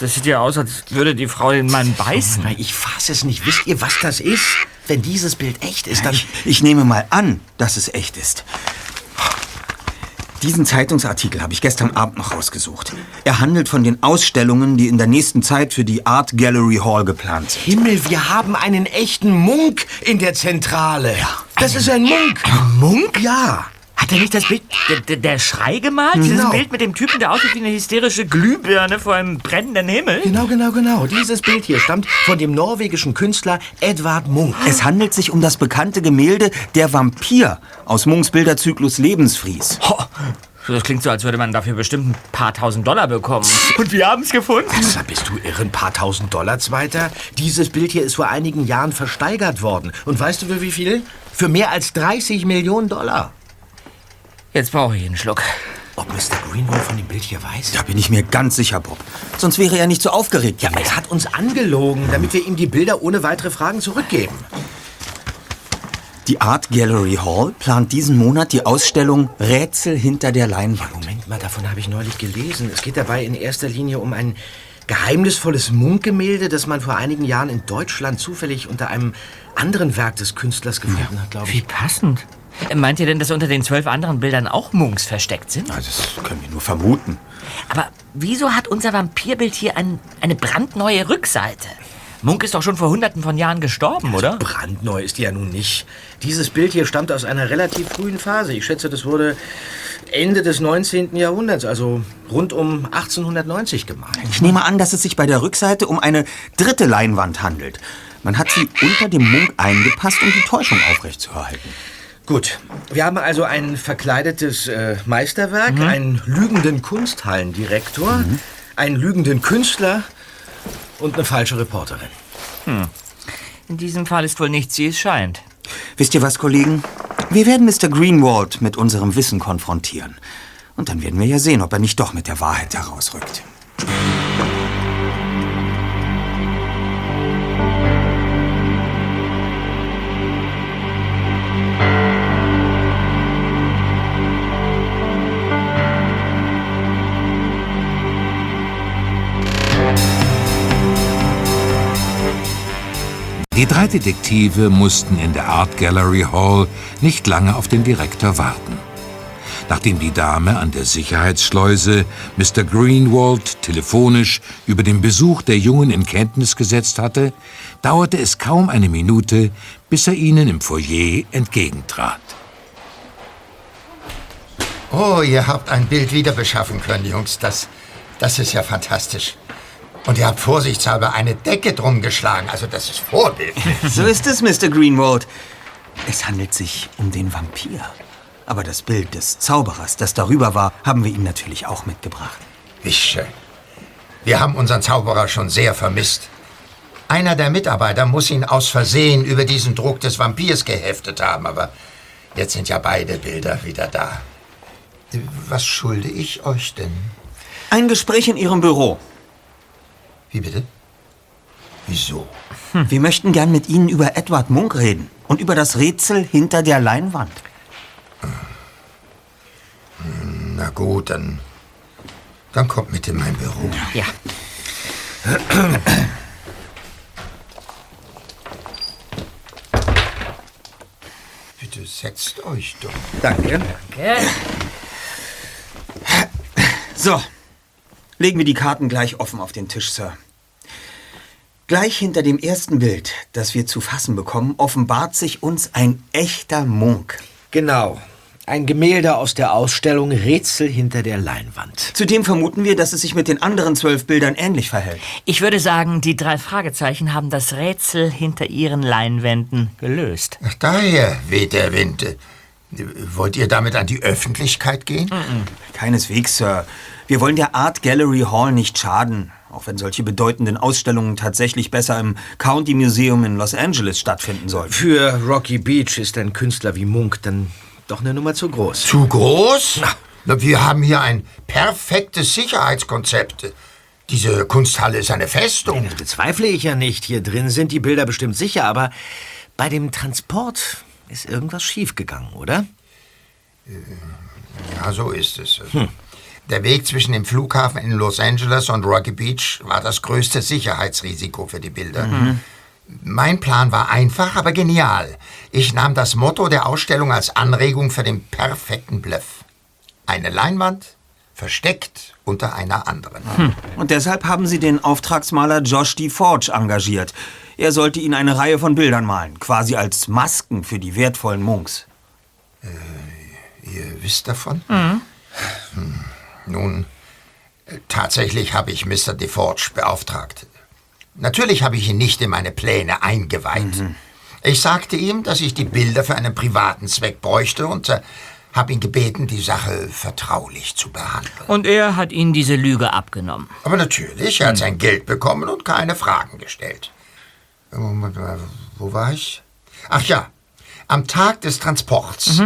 Das sieht ja aus, als würde die Frau den Mann beißen. Na, ich fass es nicht. Wisst ihr, was das ist? Wenn dieses Bild echt ist, dann... Ich, ich nehme mal an, dass es echt ist. Diesen Zeitungsartikel habe ich gestern Abend noch rausgesucht. Er handelt von den Ausstellungen, die in der nächsten Zeit für die Art Gallery Hall geplant sind. Himmel, wir haben einen echten Munk in der Zentrale. Ja. Das ist ein Munk. Ein Munk? Ja. Hat er nicht das Bild der, der, Schrei gemalt? Dieses Genau. Bild mit dem Typen, der aussieht wie eine hysterische Glühbirne vor einem brennenden Himmel? Genau, genau, genau. Dieses Bild hier stammt von dem norwegischen Künstler Edvard Munch. Es handelt sich um das bekannte Gemälde Der Vampir aus Munks Bilderzyklus Lebensfries. Ho, das klingt so, als würde man dafür bestimmt ein paar tausend Dollar bekommen. Und wir haben es gefunden. Sag, bist du irre? Ein paar tausend Dollar, Zweiter? Dieses Bild hier ist vor einigen Jahren versteigert worden. Und weißt du für wie viel? Für mehr als 30 Millionen Dollar. Jetzt brauche ich einen Schluck. Ob Mr. Greenwald von dem Bild hier weiß? Da bin ich mir ganz sicher, Bob. Sonst wäre er nicht so aufgeregt. Ja, aber er hat uns angelogen, damit wir ihm die Bilder ohne weitere Fragen zurückgeben. Die Art Gallery Hall plant diesen Monat die Ausstellung Rätsel hinter der Leinwand. Moment mal, davon habe ich neulich gelesen. Es geht dabei in erster Linie um ein geheimnisvolles Munkgemälde, das man vor einigen Jahren in Deutschland zufällig unter einem anderen Werk des Künstlers gefunden hat, glaube ich. Wie passend. Meint ihr denn, dass unter den zwölf anderen Bildern auch Munks versteckt sind? das können wir nur vermuten. Aber wieso hat unser Vampirbild hier ein, eine brandneue Rückseite? Munk ist doch schon vor hunderten von Jahren gestorben, oder? Brandneu ist die ja nun nicht. Dieses Bild hier stammt aus einer relativ frühen Phase. Ich schätze, das wurde Ende des 19. Jahrhunderts, also rund um 1890 gemalt. Ich nehme an, dass es sich bei der Rückseite um eine dritte Leinwand handelt. Man hat sie unter dem Munk eingepasst, um die Täuschung aufrechtzuerhalten. Gut, wir haben also ein verkleidetes äh, Meisterwerk, einen lügenden Kunsthallendirektor, einen lügenden Künstler und eine falsche Reporterin. Hm. In diesem Fall ist wohl nichts, wie es scheint. Wisst ihr was, Kollegen? Wir werden Mr. Greenwald mit unserem Wissen konfrontieren. Und dann werden wir ja sehen, ob er nicht doch mit der Wahrheit herausrückt. Die drei Detektive mussten in der Art Gallery Hall nicht lange auf den Direktor warten. Nachdem die Dame an der Sicherheitsschleuse Mr. Greenwald telefonisch über den Besuch der Jungen in Kenntnis gesetzt hatte, dauerte es kaum eine Minute, bis er ihnen im Foyer entgegentrat. Oh, ihr habt ein Bild wieder beschaffen können, Jungs. Das, das ist ja fantastisch. Und ihr habt vorsichtshalber eine Decke drum geschlagen. Also das ist vorbildlich. So ist es, Mr. Greenwald. Es handelt sich um den Vampir. Aber das Bild des Zauberers, das darüber war, haben wir ihm natürlich auch mitgebracht. Wie schön. Wir haben unseren Zauberer schon sehr vermisst. Einer der Mitarbeiter muss ihn aus Versehen über diesen Druck des Vampirs geheftet haben, aber jetzt sind ja beide Bilder wieder da. Was schulde ich euch denn? Ein Gespräch in Ihrem Büro. Wie bitte? Wieso? Wir möchten gern mit Ihnen über Edward Munk reden und über das Rätsel hinter der Leinwand. Na gut, dann, dann kommt mit in mein Büro. Ja. Bitte setzt euch doch. Danke. Danke. So, legen wir die Karten gleich offen auf den Tisch, Sir. Gleich hinter dem ersten Bild, das wir zu fassen bekommen, offenbart sich uns ein echter Munk. Genau. Ein Gemälde aus der Ausstellung Rätsel hinter der Leinwand. Zudem vermuten wir, dass es sich mit den anderen zwölf Bildern ähnlich verhält. Ich würde sagen, die drei Fragezeichen haben das Rätsel hinter ihren Leinwänden gelöst. Daher weht der Wind. Wollt ihr damit an die Öffentlichkeit gehen? Keineswegs, Sir. Wir wollen der Art Gallery Hall nicht schaden. Auch wenn solche bedeutenden Ausstellungen tatsächlich besser im County Museum in Los Angeles stattfinden sollten. Für Rocky Beach ist ein Künstler wie Munk dann doch eine Nummer zu groß. Zu groß? Na, wir haben hier ein perfektes Sicherheitskonzept. Diese Kunsthalle ist eine Festung. Das bezweifle ich ja nicht. Hier drin sind die Bilder bestimmt sicher, aber bei dem Transport ist irgendwas schiefgegangen, oder? Ja, so ist es. Also, Der Weg zwischen dem Flughafen in Los Angeles und Rocky Beach war das größte Sicherheitsrisiko für die Bilder. Mein Plan war einfach, aber genial. Ich nahm das Motto der Ausstellung als Anregung für den perfekten Bluff. Eine Leinwand versteckt unter einer anderen. Und deshalb haben Sie den Auftragsmaler Josh D. Forge engagiert. Er sollte Ihnen eine Reihe von Bildern malen, quasi als Masken für die wertvollen Munks. Ihr wisst davon? Hm. Nun, tatsächlich habe ich Mr. DeForge beauftragt. Natürlich habe ich ihn nicht in meine Pläne eingeweiht. Ich sagte ihm, dass ich die Bilder für einen privaten Zweck bräuchte und äh, habe ihn gebeten, die Sache vertraulich zu behandeln. Und er hat Ihnen diese Lüge abgenommen. Aber natürlich, er hat sein Geld bekommen und keine Fragen gestellt. Moment mal, wo war ich? Ach ja, am Tag des Transports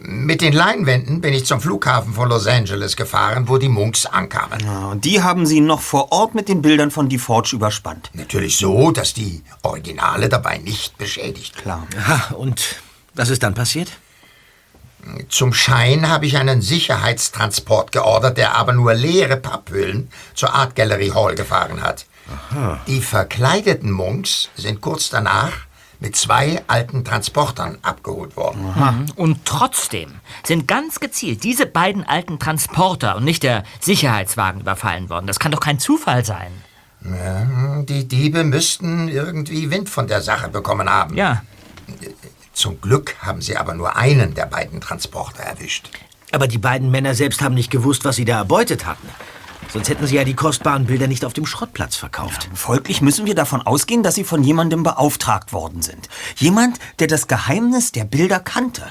Mit den Leinwänden bin ich zum Flughafen von Los Angeles gefahren, wo die Monks ankamen. Ja, und die haben Sie noch vor Ort mit den Bildern von DeForge überspannt. Natürlich so, dass die Originale dabei nicht beschädigt. Klar. Aha, und was ist dann passiert? Zum Schein habe ich einen Sicherheitstransport geordert, der aber nur leere Papphüllen zur Art Gallery Hall gefahren hat. Die verkleideten Monks sind kurz danach mit zwei alten Transportern abgeholt worden. Mhm. Und trotzdem sind ganz gezielt diese beiden alten Transporter und nicht der Sicherheitswagen überfallen worden. Das kann doch kein Zufall sein. Die Diebe müssten irgendwie Wind von der Sache bekommen haben. Ja. Zum Glück haben sie aber nur einen der beiden Transporter erwischt. Aber die beiden Männer selbst haben nicht gewusst, was sie da erbeutet hatten. Sonst hätten sie ja die kostbaren Bilder nicht auf dem Schrottplatz verkauft. Folglich müssen wir davon ausgehen, dass sie von jemandem beauftragt worden sind. Jemand, der das Geheimnis der Bilder kannte.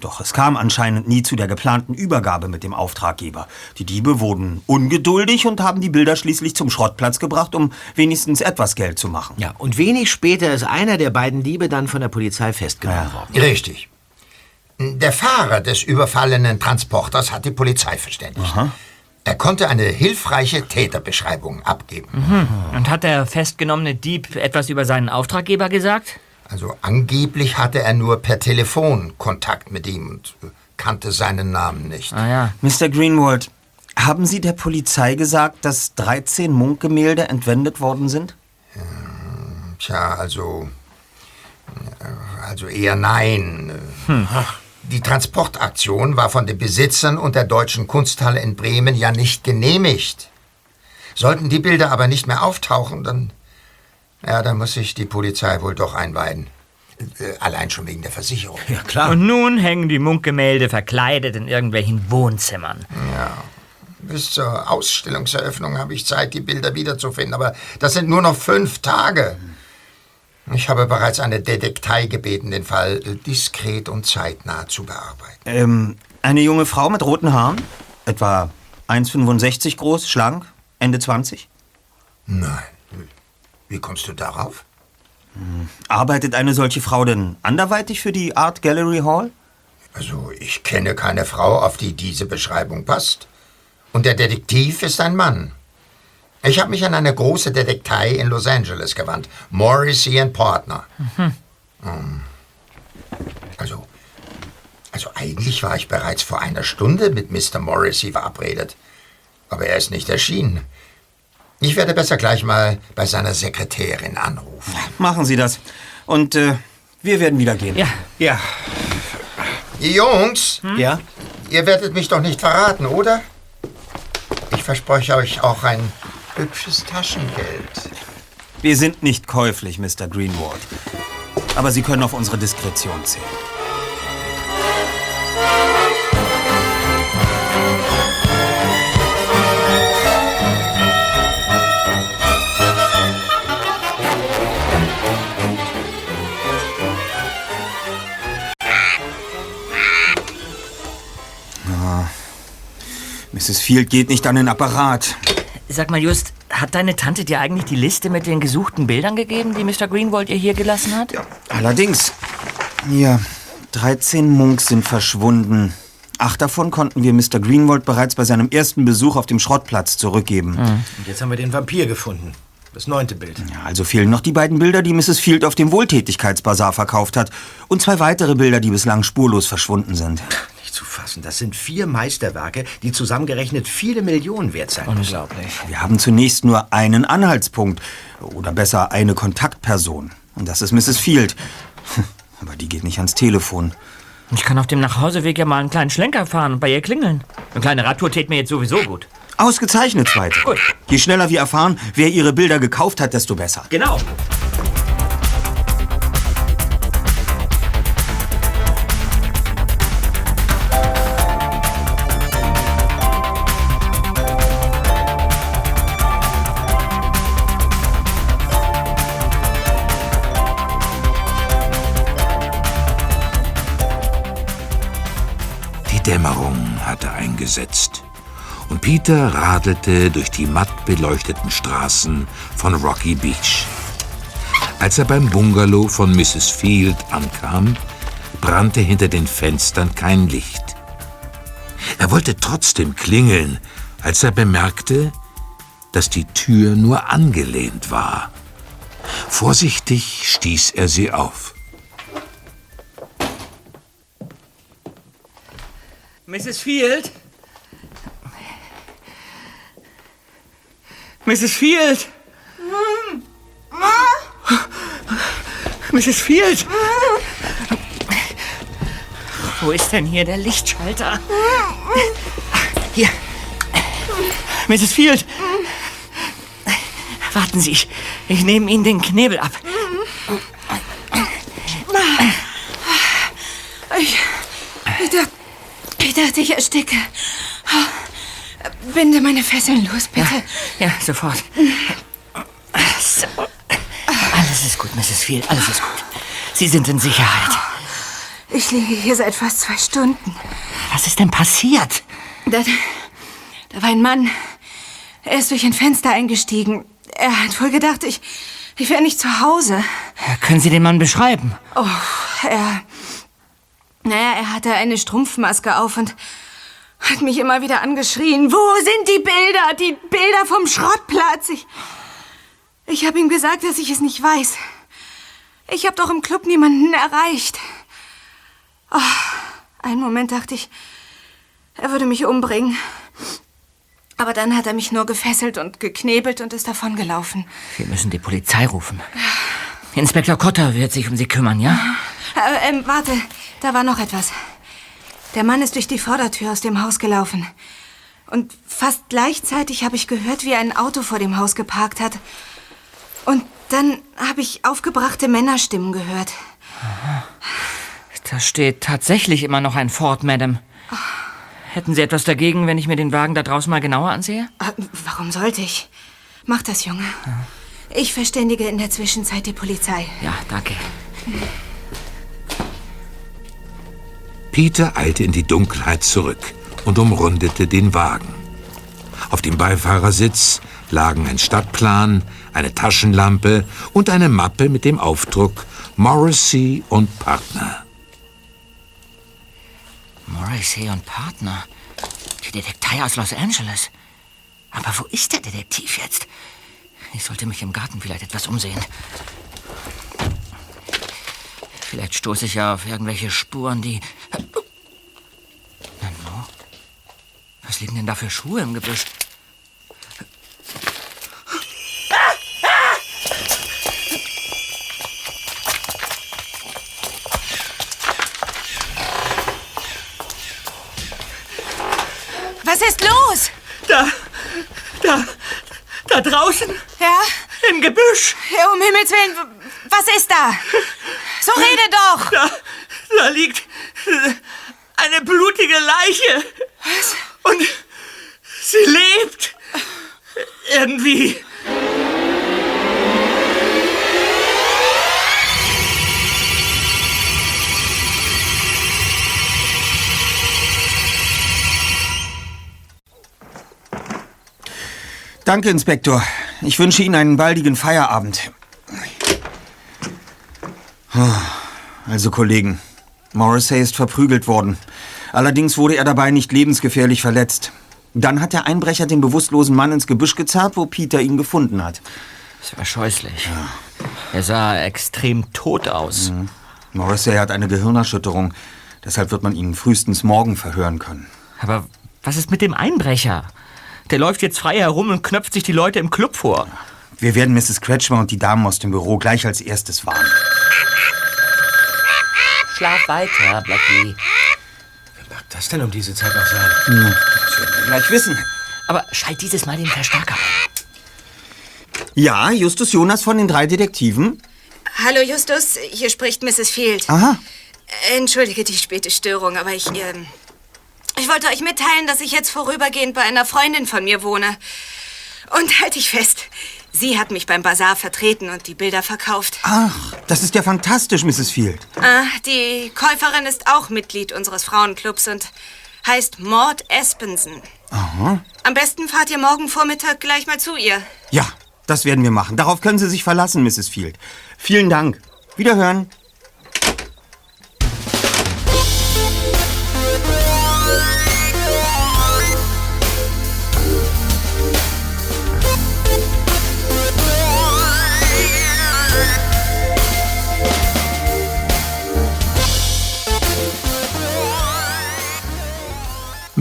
Doch es kam anscheinend nie zu der geplanten Übergabe mit dem Auftraggeber. Die Diebe wurden ungeduldig und haben die Bilder schließlich zum Schrottplatz gebracht, um wenigstens etwas Geld zu machen. Ja, und wenig später ist einer der beiden Diebe dann von der Polizei festgenommen worden. Richtig. Der Fahrer des überfallenen Transporters hat die Polizei verständigt. Er konnte eine hilfreiche Täterbeschreibung abgeben. Mhm. Und hat der festgenommene Dieb etwas über seinen Auftraggeber gesagt? Also angeblich hatte er nur per Telefon Kontakt mit ihm und äh, kannte seinen Namen nicht. Ah ja. Mr. Greenwald, haben Sie der Polizei gesagt, dass 13 Munkgemälde entwendet worden sind? Tja, also. äh, Also eher nein. Hm. Die Transportaktion war von den Besitzern und der Deutschen Kunsthalle in Bremen ja nicht genehmigt. Sollten die Bilder aber nicht mehr auftauchen, dann. Ja, dann muss sich die Polizei wohl doch einweihen. Äh, Allein schon wegen der Versicherung. Ja, klar. Und nun hängen die Munkgemälde verkleidet in irgendwelchen Wohnzimmern. Ja. Bis zur Ausstellungseröffnung habe ich Zeit, die Bilder wiederzufinden, aber das sind nur noch fünf Tage. Ich habe bereits eine Detektei gebeten, den Fall diskret und zeitnah zu bearbeiten. Ähm, eine junge Frau mit roten Haaren? Etwa 1,65 groß, schlank, Ende 20? Nein. Wie kommst du darauf? Arbeitet eine solche Frau denn anderweitig für die Art Gallery Hall? Also, ich kenne keine Frau, auf die diese Beschreibung passt. Und der Detektiv ist ein Mann. Ich habe mich an eine große Detektei in Los Angeles gewandt. Morrissey and Partner. Ähm, Also, also eigentlich war ich bereits vor einer Stunde mit Mr. Morrissey verabredet. Aber er ist nicht erschienen. Ich werde besser gleich mal bei seiner Sekretärin anrufen. Machen Sie das. Und äh, wir werden wieder gehen. Ja. Ja. Ihr Jungs, Ja? ihr werdet mich doch nicht verraten, oder? Ich verspreche euch auch ein hübsches Taschengeld. Wir sind nicht käuflich, Mr. Greenwald. Aber Sie können auf unsere Diskretion zählen. Ja. Mrs. Field geht nicht an den Apparat. Sag mal, Just, hat deine Tante dir eigentlich die Liste mit den gesuchten Bildern gegeben, die Mr. Greenwald ihr hier gelassen hat? Ja. Allerdings. Hier, 13 Munks sind verschwunden. Acht davon konnten wir Mr. Greenwald bereits bei seinem ersten Besuch auf dem Schrottplatz zurückgeben. Und jetzt haben wir den Vampir gefunden. Das neunte Bild. Ja, also fehlen noch die beiden Bilder, die Mrs. Field auf dem Wohltätigkeitsbazar verkauft hat. Und zwei weitere Bilder, die bislang spurlos verschwunden sind. Nicht zu fassen. Das sind vier Meisterwerke, die zusammengerechnet viele Millionen wert sein müssen. Unglaublich. Wir haben zunächst nur einen Anhaltspunkt. Oder besser eine Kontaktperson. Und das ist Mrs. Field. Aber die geht nicht ans Telefon. Ich kann auf dem Nachhauseweg ja mal einen kleinen Schlenker fahren und bei ihr klingeln. Eine kleine Radtour tät mir jetzt sowieso gut. Ausgezeichnet, Zweite. Gut. Je schneller wir erfahren, wer ihre Bilder gekauft hat, desto besser. Genau. Dämmerung hatte eingesetzt und Peter radelte durch die matt beleuchteten Straßen von Rocky Beach. Als er beim Bungalow von Mrs. Field ankam, brannte hinter den Fenstern kein Licht. Er wollte trotzdem klingeln, als er bemerkte, dass die Tür nur angelehnt war. Vorsichtig stieß er sie auf. Mrs. Field? Mrs. Field? Mrs. Field? Wo ist denn hier der Lichtschalter? Hier. Mrs. Field. Warten Sie, ich, ich nehme Ihnen den Knebel ab. Ich, ich, dachte, ich dachte, ich ersticke. Binde meine Fesseln los, bitte. Ja, sofort. So. Alles ist gut, Mrs. Field, alles ist gut. Sie sind in Sicherheit. Ich liege hier seit fast zwei Stunden. Was ist denn passiert? Da, da war ein Mann. Er ist durch ein Fenster eingestiegen. Er hat wohl gedacht, ich, ich wäre nicht zu Hause. Können Sie den Mann beschreiben? Oh, er. Naja, er hatte eine Strumpfmaske auf und hat mich immer wieder angeschrien. Wo sind die Bilder? Die Bilder vom Schrottplatz. Ich, ich habe ihm gesagt, dass ich es nicht weiß. Ich habe doch im Club niemanden erreicht. Oh, einen Moment dachte ich, er würde mich umbringen. Aber dann hat er mich nur gefesselt und geknebelt und ist davongelaufen. Wir müssen die Polizei rufen. Inspektor Kotter wird sich um Sie kümmern, ja? Äh, ähm, warte, da war noch etwas. Der Mann ist durch die Vordertür aus dem Haus gelaufen. Und fast gleichzeitig habe ich gehört, wie ein Auto vor dem Haus geparkt hat. Und dann habe ich aufgebrachte Männerstimmen gehört. Da steht tatsächlich immer noch ein Ford, Madame. Hätten Sie etwas dagegen, wenn ich mir den Wagen da draußen mal genauer ansehe? Äh, Warum sollte ich? Mach das, Junge. Ich verständige in der Zwischenzeit die Polizei. Ja, danke. Peter eilte in die Dunkelheit zurück und umrundete den Wagen. Auf dem Beifahrersitz lagen ein Stadtplan, eine Taschenlampe und eine Mappe mit dem Aufdruck Morrissey und Partner. Morrissey und Partner. Die Detektei aus Los Angeles. Aber wo ist der Detektiv jetzt? Ich sollte mich im Garten vielleicht etwas umsehen. Vielleicht stoße ich ja auf irgendwelche Spuren, die... Nano? Was liegen denn da für Schuhe im Gebüsch? Was ist los? Da, da, da draußen Ja? im Gebüsch. Ja, Um Himmels Willen, was ist da? So rede doch! Da, da liegt eine blutige Leiche. Was? Und sie lebt. Irgendwie. Danke, Inspektor. Ich wünsche Ihnen einen baldigen Feierabend. Also, Kollegen, Morrissey ist verprügelt worden. Allerdings wurde er dabei nicht lebensgefährlich verletzt. Dann hat der Einbrecher den bewusstlosen Mann ins Gebüsch gezerrt, wo Peter ihn gefunden hat. Das war scheußlich. Er sah extrem tot aus. Morrissey hat eine Gehirnerschütterung. Deshalb wird man ihn frühestens morgen verhören können. Aber was ist mit dem Einbrecher? Der läuft jetzt frei herum und knöpft sich die Leute im Club vor. Wir werden Mrs. Kretschmer und die Damen aus dem Büro gleich als erstes warnen. Schlaf weiter, Blackie. Wer mag das denn um diese Zeit noch sein? Das werden wir gleich wissen. Aber schalt dieses Mal den Verstärker ein. Ja, Justus Jonas von den drei Detektiven. Hallo Justus, hier spricht Mrs. Field. Aha. Entschuldige die späte Störung, aber ich, ähm, ich wollte euch mitteilen, dass ich jetzt vorübergehend bei einer Freundin von mir wohne. Und halt dich fest, sie hat mich beim Bazar vertreten und die Bilder verkauft. Ach, das ist ja fantastisch, Mrs. Field. Ah, die Käuferin ist auch Mitglied unseres Frauenclubs und heißt Maud Espensen. Aha. Am besten fahrt ihr morgen Vormittag gleich mal zu ihr. Ja, das werden wir machen. Darauf können Sie sich verlassen, Mrs. Field. Vielen Dank. Wiederhören.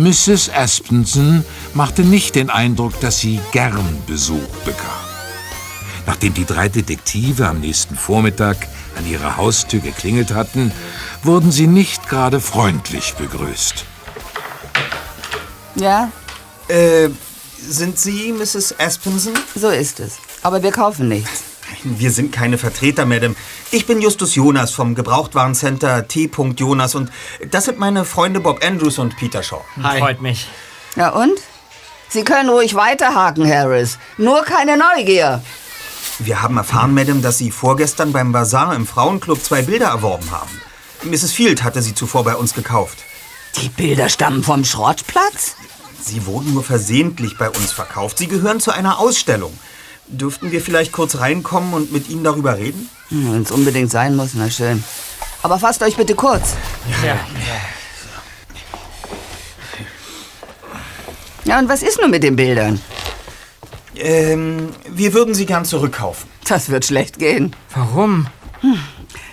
Mrs. Aspenson machte nicht den Eindruck, dass sie gern Besuch bekam. Nachdem die drei Detektive am nächsten Vormittag an ihrer Haustür geklingelt hatten, wurden sie nicht gerade freundlich begrüßt. Ja, Äh, sind Sie Mrs. Aspenson? so ist es. Aber wir kaufen nichts. Wir sind keine Vertreter, Madame. Ich bin Justus Jonas vom Gebrauchtwarencenter T. Jonas und das sind meine Freunde Bob Andrews und Peter Shaw. Freut mich. Ja und? Sie können ruhig weiterhaken, Harris. Nur keine Neugier. Wir haben erfahren, Madame, dass Sie vorgestern beim Bazar im Frauenclub zwei Bilder erworben haben. Mrs. Field hatte sie zuvor bei uns gekauft. Die Bilder stammen vom Schrottplatz? Sie wurden nur versehentlich bei uns verkauft. Sie gehören zu einer Ausstellung. Dürften wir vielleicht kurz reinkommen und mit Ihnen darüber reden? Wenn es unbedingt sein muss, na schön. Aber fasst euch bitte kurz. Ja. Ja, und was ist nun mit den Bildern? Ähm, wir würden sie gern zurückkaufen. Das wird schlecht gehen. Warum?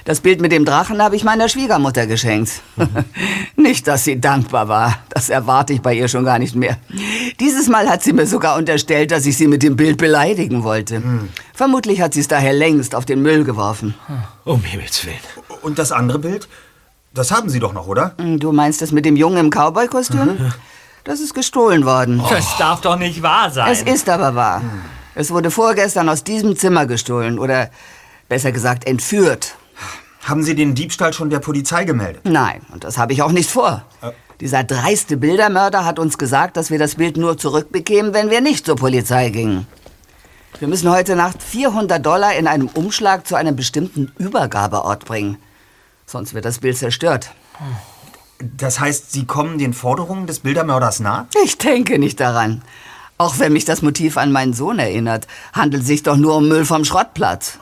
Das Bild mit dem Drachen habe ich meiner Schwiegermutter geschenkt. nicht, dass sie dankbar war. Das erwarte ich bei ihr schon gar nicht mehr. Dieses Mal hat sie mir sogar unterstellt, dass ich sie mit dem Bild beleidigen wollte. Vermutlich hat sie es daher längst auf den Müll geworfen. Um Himmels Willen. Und das andere Bild? Das haben Sie doch noch, oder? Du meinst das mit dem Jungen im Cowboy-Kostüm? Das ist gestohlen worden. Das darf doch nicht wahr sein. Es ist aber wahr. Es wurde vorgestern aus diesem Zimmer gestohlen. Oder besser gesagt entführt. Haben Sie den Diebstahl schon der Polizei gemeldet? Nein, und das habe ich auch nicht vor. Dieser dreiste Bildermörder hat uns gesagt, dass wir das Bild nur zurückbekämen, wenn wir nicht zur Polizei gingen. Wir müssen heute Nacht 400 Dollar in einem Umschlag zu einem bestimmten Übergabeort bringen. Sonst wird das Bild zerstört. Das heißt, Sie kommen den Forderungen des Bildermörders nah? Ich denke nicht daran. Auch wenn mich das Motiv an meinen Sohn erinnert, handelt es sich doch nur um Müll vom Schrottplatz.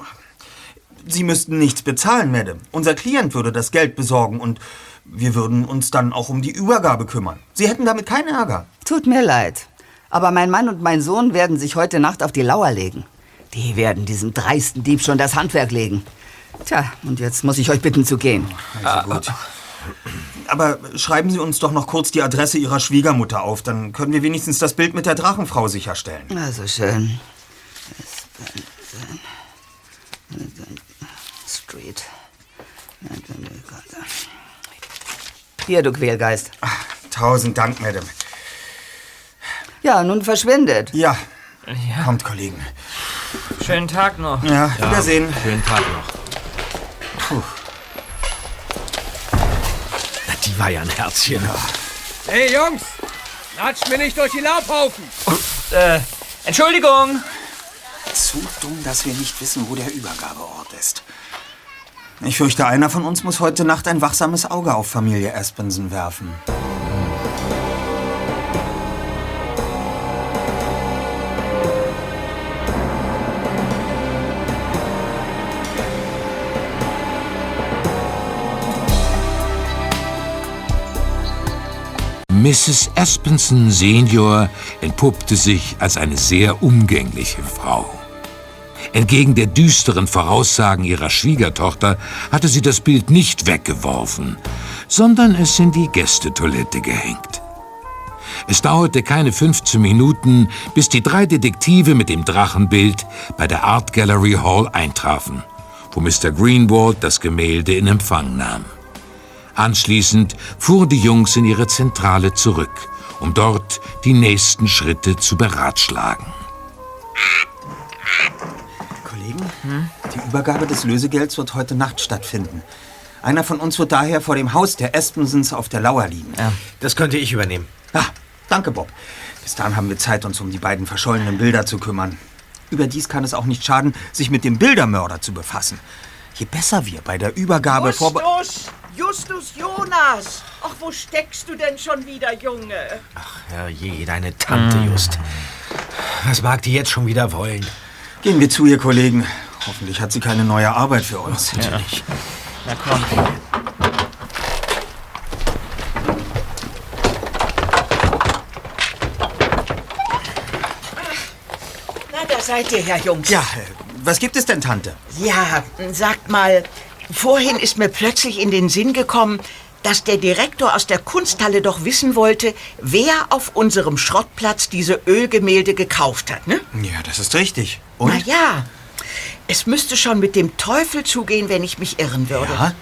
Sie müssten nichts bezahlen, Madame. Unser Klient würde das Geld besorgen und wir würden uns dann auch um die Übergabe kümmern. Sie hätten damit keinen Ärger. Tut mir leid. Aber mein Mann und mein Sohn werden sich heute Nacht auf die Lauer legen. Die werden diesem dreisten Dieb schon das Handwerk legen. Tja, und jetzt muss ich euch bitten zu gehen. Also gut. Aber schreiben Sie uns doch noch kurz die Adresse Ihrer Schwiegermutter auf. Dann können wir wenigstens das Bild mit der Drachenfrau sicherstellen. Also schön. Street. Hier, du Quälgeist. Tausend Dank, Madame. Ja, nun verschwindet. Ja. Ja. Kommt, Kollegen. Schönen Tag noch. Ja, Wiedersehen. Schönen Tag noch. Puh. Na, die war ja ein Herzchen. Hey Jungs, latscht mir nicht durch die Laubhaufen. Äh, Entschuldigung. Zu dumm, dass wir nicht wissen, wo der Übergabeort ist. Ich fürchte, einer von uns muss heute Nacht ein wachsames Auge auf Familie Aspenson werfen. Mrs. Aspenson Senior entpuppte sich als eine sehr umgängliche Frau. Entgegen der düsteren Voraussagen ihrer Schwiegertochter hatte sie das Bild nicht weggeworfen, sondern es in die Gästetoilette gehängt. Es dauerte keine 15 Minuten, bis die drei Detektive mit dem Drachenbild bei der Art Gallery Hall eintrafen, wo Mr. Greenwald das Gemälde in Empfang nahm. Anschließend fuhren die Jungs in ihre Zentrale zurück, um dort die nächsten Schritte zu beratschlagen. Kollegen, die Übergabe des Lösegelds wird heute Nacht stattfinden. Einer von uns wird daher vor dem Haus der Aspensons auf der Lauer liegen. Das könnte ich übernehmen. Ah, danke, Bob. Bis dahin haben wir Zeit, uns um die beiden verschollenen Bilder zu kümmern. Überdies kann es auch nicht schaden, sich mit dem Bildermörder zu befassen. Je besser wir bei der Übergabe vorbe... Justus! Justus Jonas! Ach, wo steckst du denn schon wieder, Junge? Herrje, deine Tante just. Was mag die jetzt schon wieder wollen? Gehen wir zu, ihr Kollegen. Hoffentlich hat sie keine neue Arbeit für uns. Natürlich. Na komm. Na, da seid ihr ja, Jungs. Ja, äh, was gibt es denn, Tante? Ja, sagt mal, vorhin ist mir plötzlich in den Sinn gekommen, dass der Direktor aus der Kunsthalle doch wissen wollte, wer auf unserem Schrottplatz diese Ölgemälde gekauft hat, ne? Ja, das ist richtig. Na ja, es müsste schon mit dem Teufel zugehen, wenn ich mich irren würde. Ja?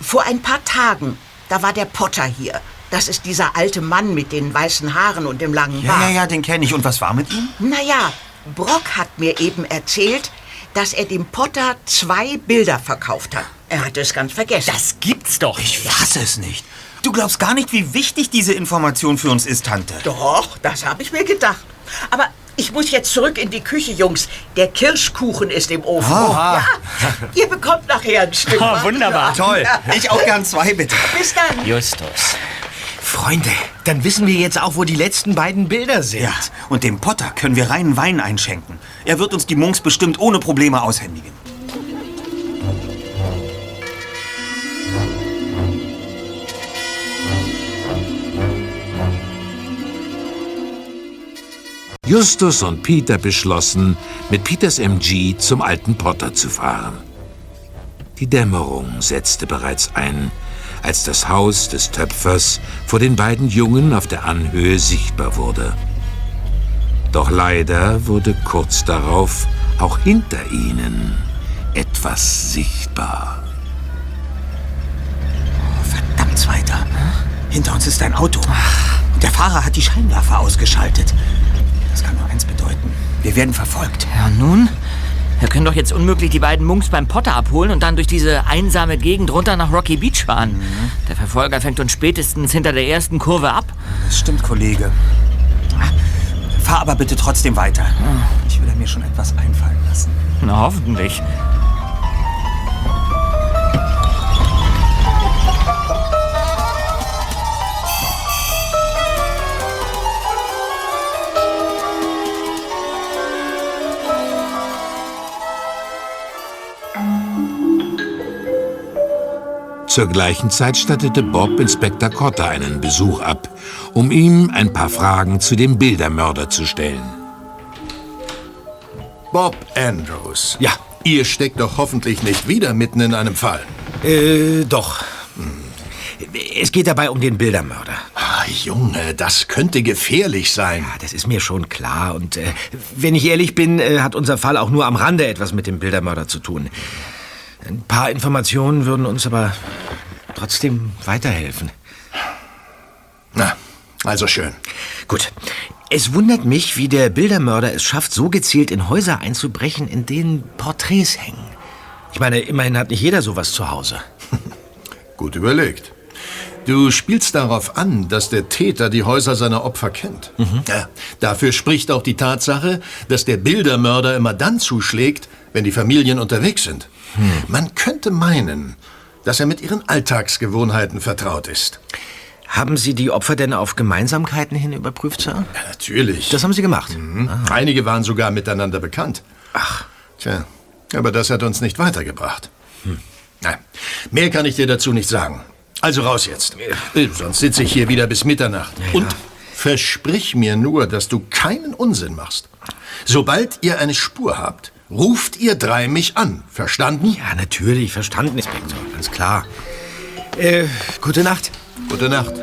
Vor ein paar Tagen, da war der Potter hier. Das ist dieser alte Mann mit den weißen Haaren und dem langen Ja, Bart. ja, ja, den kenne ich. Und was war mit ihm? Naja, Brock hat mir eben erzählt, dass er dem Potter zwei Bilder verkauft hat. Er hatte es ganz vergessen. Das gibt's doch. Ich fasse es nicht. Du glaubst gar nicht, wie wichtig diese Information für uns ist, Tante. Doch, das habe ich mir gedacht. Aber ich muss jetzt zurück in die Küche, Jungs. Der Kirschkuchen ist im Ofen. Ah. Ja, ihr bekommt nachher ein Stück. Oh, wunderbar. Toll. Ich auch gern zwei, bitte. Bis dann. Justus. Freunde, dann wissen wir jetzt auch, wo die letzten beiden Bilder sind. Ja, und dem Potter können wir reinen Wein einschenken. Er wird uns die Munks bestimmt ohne Probleme aushändigen. Justus und Peter beschlossen, mit Peters MG zum alten Potter zu fahren. Die Dämmerung setzte bereits ein, als das Haus des Töpfers vor den beiden Jungen auf der Anhöhe sichtbar wurde. Doch leider wurde kurz darauf auch hinter ihnen etwas sichtbar. Verdammt, Zweiter. Hinter uns ist ein Auto. Der Fahrer hat die Scheinwerfer ausgeschaltet. Das kann nur eins bedeuten. Wir werden verfolgt. Ja, nun? Wir können doch jetzt unmöglich die beiden Munks beim Potter abholen und dann durch diese einsame Gegend runter nach Rocky Beach fahren. Der Verfolger fängt uns spätestens hinter der ersten Kurve ab. Das stimmt, Kollege. Fahr aber bitte trotzdem weiter. Ich will mir schon etwas einfallen lassen. Na, hoffentlich. Zur gleichen Zeit stattete Bob Inspektor Cotter einen Besuch ab, um ihm ein paar Fragen zu dem Bildermörder zu stellen. Bob Andrews. Ja. Ihr steckt doch hoffentlich nicht wieder mitten in einem Fall. Äh, doch. Es geht dabei um den Bildermörder. Ah, Junge, das könnte gefährlich sein. Ja, das ist mir schon klar. Und äh, wenn ich ehrlich bin, äh, hat unser Fall auch nur am Rande etwas mit dem Bildermörder zu tun. Ein paar Informationen würden uns aber trotzdem weiterhelfen. Na, also schön. Gut. Es wundert mich, wie der Bildermörder es schafft, so gezielt in Häuser einzubrechen, in denen Porträts hängen. Ich meine, immerhin hat nicht jeder sowas zu Hause. Gut überlegt. Du spielst darauf an, dass der Täter die Häuser seiner Opfer kennt. Ja, dafür spricht auch die Tatsache, dass der Bildermörder immer dann zuschlägt, wenn die Familien unterwegs sind. Man könnte meinen, dass er mit ihren Alltagsgewohnheiten vertraut ist. Haben Sie die Opfer denn auf Gemeinsamkeiten hin überprüft, Sir? Ja, natürlich. Das haben Sie gemacht. Mhm. Einige waren sogar miteinander bekannt. Ach. Tja, aber das hat uns nicht weitergebracht. Nein, mehr kann ich dir dazu nicht sagen. Also raus jetzt. Äh, Sonst sitze ich hier wieder bis Mitternacht. Und versprich mir nur, dass du keinen Unsinn machst. Sobald ihr eine Spur habt, ruft ihr drei mich an. Verstanden? Ja, natürlich. Verstanden, Inspektor. Ganz klar. Äh, gute Nacht. Gute Nacht.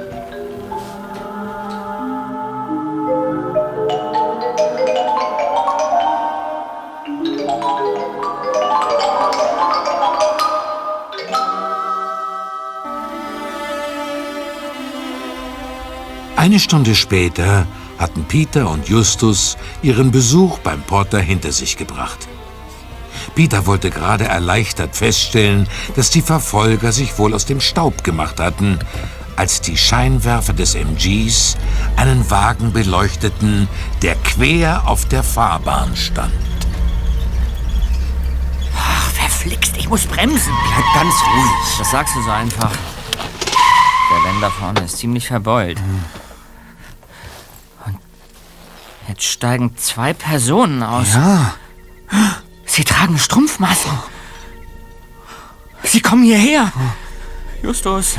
Eine Stunde später hatten Peter und Justus ihren Besuch beim Potter hinter sich gebracht. Peter wollte gerade erleichtert feststellen, dass die Verfolger sich wohl aus dem Staub gemacht hatten, als die Scheinwerfer des MGs einen Wagen beleuchteten, der quer auf der Fahrbahn stand. Ach, verflixt, ich muss bremsen. Bleib ganz ruhig. Das sagst du so einfach. Der Wender vorne ist ziemlich verbeult. Und jetzt steigen zwei Personen aus. Ja. Sie tragen Strumpfmasken. Sie kommen hierher. Justus,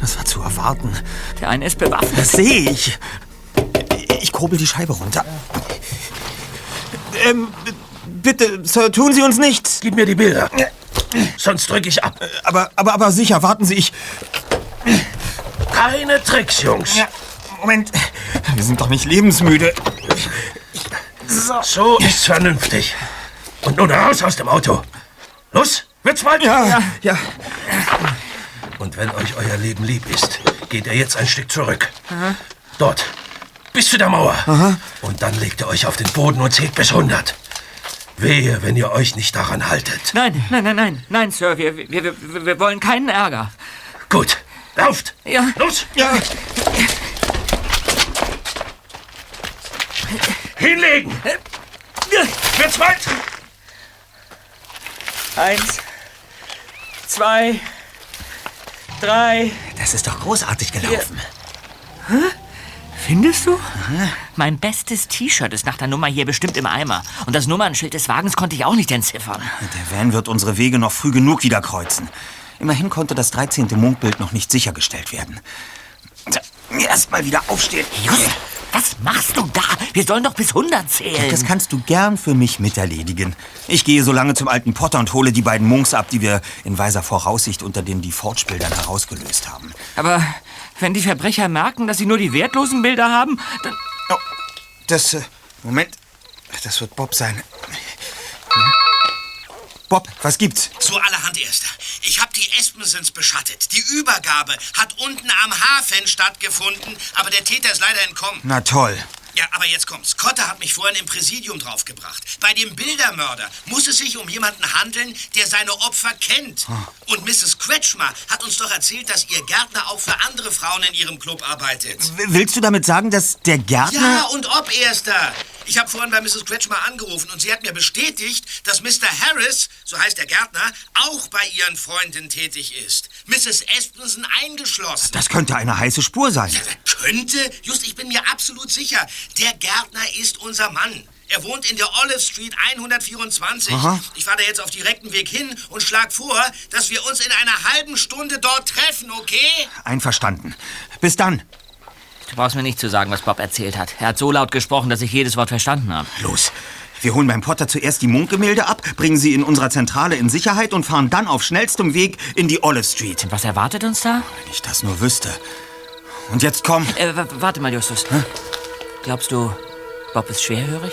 Das war zu erwarten. der eine ist bewaffnet. Das sehe ich. Ich kurbel die Scheibe runter. Ähm, bitte, Sir, tun Sie uns nichts. Gib mir die Bilder. Sonst drücke ich ab. Aber, aber, aber sicher, warten Sie, ich... Keine Tricks, Jungs. Ja, Moment. Wir sind doch nicht lebensmüde. So. so ist's vernünftig. Und nun raus aus dem Auto. Los, wird's bald? Ja, ja. ja. Und wenn euch euer Leben lieb ist, geht ihr jetzt ein Stück zurück. Dort. Bis zu der Mauer. Und dann legt ihr euch auf den Boden und zählt bis 100. Wehe, wenn ihr euch nicht daran haltet. Nein, nein, nein, nein, nein, Sir, wir, wir, wir, wir wollen keinen Ärger. Gut, lauft! Ja. Los! Ja. Hinlegen! Wird's weit? Eins, zwei, drei. Das ist doch großartig gelaufen. Hä? Findest du? Mein bestes T-Shirt ist nach der Nummer hier bestimmt im Eimer. Und das Nummernschild des Wagens konnte ich auch nicht entziffern. Der Van wird unsere Wege noch früh genug wieder kreuzen. Immerhin konnte das 13. Mondbild noch nicht sichergestellt werden. Erst mal wieder aufstehen. Just, was machst du da? Wir sollen doch bis 100 zählen. Das kannst du gern für mich miterledigen. Ich gehe so lange zum alten Potter und hole die beiden Munks ab, die wir in weiser Voraussicht unter den Deforge-Bildern herausgelöst haben. Aber wenn die Verbrecher merken, dass sie nur die wertlosen Bilder haben, dann... Oh, das... Äh, Moment. Das wird Bob sein. Bob, was gibt's? So allerhand, Erster. Ich habe die Espensens beschattet. Die Übergabe hat unten am Hafen stattgefunden, aber der Täter ist leider entkommen. Na toll. Ja, aber jetzt kommt's. Cotter hat mich vorhin im Präsidium draufgebracht. Bei dem Bildermörder muss es sich um jemanden handeln, der seine Opfer kennt. Und Mrs. Kretschmer hat uns doch erzählt, dass ihr Gärtner auch für andere Frauen in ihrem Club arbeitet. W- Willst du damit sagen, dass der Gärtner... Ja, und ob, Erster. Ich habe vorhin bei Mrs. Kretschmer angerufen und sie hat mir bestätigt, dass Mr. Harris, so heißt der Gärtner, auch bei ihren Freunden tätig ist. Mrs. Espensen eingeschlossen. Das könnte eine heiße Spur sein. Könnte? Just, ich bin mir absolut sicher. Der Gärtner ist unser Mann. Er wohnt in der Olive Street 124. Aha. Ich fahre da jetzt auf direktem Weg hin und schlag vor, dass wir uns in einer halben Stunde dort treffen, okay? Einverstanden. Bis dann. Du brauchst mir nicht zu sagen, was Bob erzählt hat. Er hat so laut gesprochen, dass ich jedes Wort verstanden habe. Los. Wir holen beim Potter zuerst die Munkgemälde ab, bringen sie in unserer Zentrale in Sicherheit und fahren dann auf schnellstem Weg in die Olive Street. Und was erwartet uns da? Wenn ich das nur wüsste. Und jetzt komm. Äh, warte mal, Justus. Glaubst du, Bob ist schwerhörig?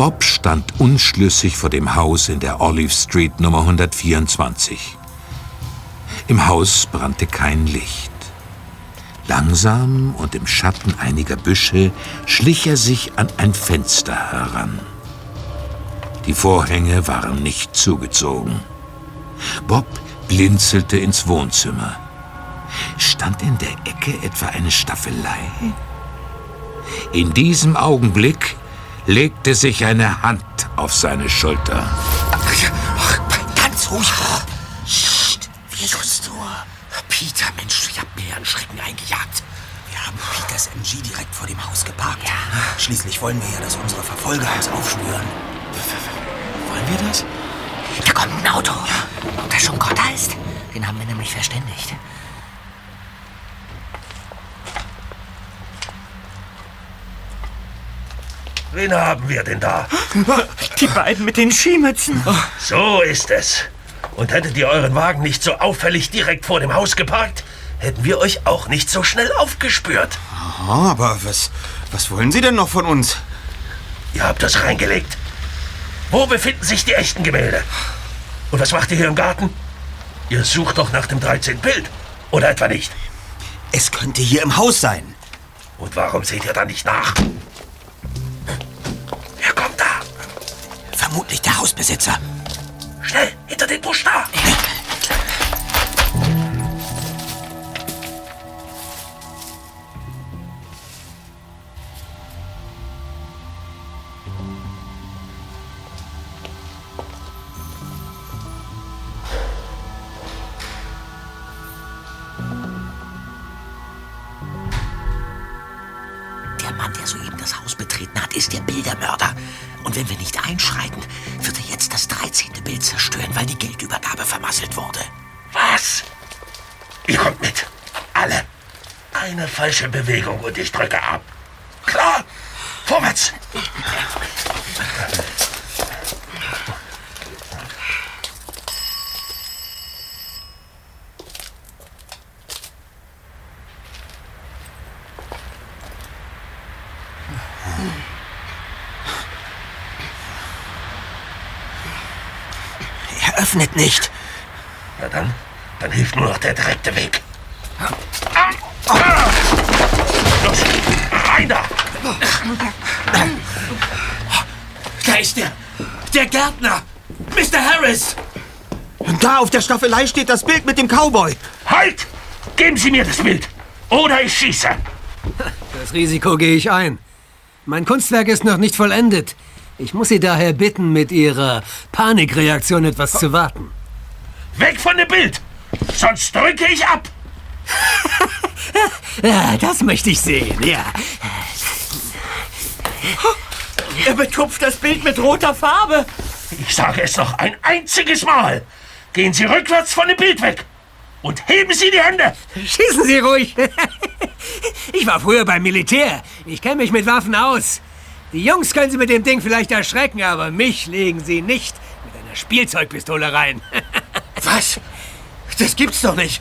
Bob stand unschlüssig vor dem Haus in der Olive Street Nummer 124. Im Haus brannte kein Licht. Langsam und im Schatten einiger Büsche schlich er sich an ein Fenster heran. Die Vorhänge waren nicht zugezogen. Bob blinzelte ins Wohnzimmer. Stand in der Ecke etwa eine Staffelei? In diesem Augenblick legte sich eine Hand auf seine Schulter. Ganz ruhig. Psst, wie ist du? Peter, Mensch, ich hab mir einen Schrecken eingejagt. Wir haben Peters MG direkt vor dem Haus geparkt. Schließlich wollen wir ja, dass unsere Verfolger uns aufspüren. Wollen wir das? Da kommt ein Auto. Ob das schon Cotta ist? Den haben wir nämlich verständigt. Wen haben wir denn da? Die beiden mit den Skimützen. So ist es. Und hättet ihr euren Wagen nicht so auffällig direkt vor dem Haus geparkt, hätten wir euch auch nicht so schnell aufgespürt. Aha, aber was, was wollen Sie denn noch von uns? Ihr habt das reingelegt. Wo befinden sich die echten Gemälde? Und was macht ihr hier im Garten? Ihr sucht doch nach dem 13. Bild. Oder etwa nicht? Es könnte hier im Haus sein. Und warum seht ihr da nicht nach? Vermutlich der Hausbesitzer. Schnell, hinter den Busch da! Falsche Bewegung und ich drücke ab. Klar? Vorwärts! Er öffnet nicht. Na dann, dann hilft nur noch der direkte Weg. Rein da! Da ist der, der Gärtner, Mr. Harris. Da auf der Staffelei steht das Bild mit dem Cowboy. Halt! Geben Sie mir das Bild, oder ich schieße. Das Risiko gehe ich ein. Mein Kunstwerk ist noch nicht vollendet. Ich muss Sie daher bitten, mit Ihrer Panikreaktion etwas zu warten. Weg von dem Bild! Sonst drücke ich ab! Das möchte ich sehen, ja. Er betupft das Bild mit roter Farbe. Ich sage es noch ein einziges Mal. Gehen Sie rückwärts von dem Bild weg. Und heben Sie die Hände. Schießen Sie ruhig. Ich war früher beim Militär. Ich kenne mich mit Waffen aus. Die Jungs können Sie mit dem Ding vielleicht erschrecken, aber mich legen Sie nicht mit einer Spielzeugpistole rein. Was? Das gibt's doch nicht.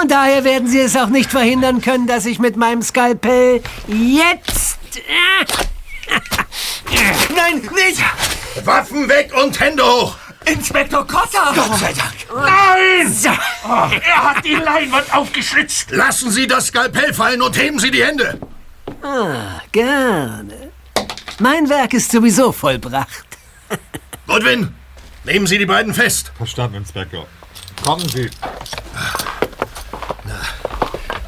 Und daher werden Sie es auch nicht verhindern können, dass ich mit meinem Skalpell jetzt... Nein, nicht! Waffen weg und Hände hoch! Inspektor Cotta! Gott sei Dank! Nein! Oh, er hat die Leinwand aufgeschlitzt. Lassen Sie das Skalpell fallen und heben Sie die Hände! Ah, gerne. Mein Werk ist sowieso vollbracht. Goodwin, nehmen Sie die beiden fest. Verstanden, Inspektor. Kommen Sie.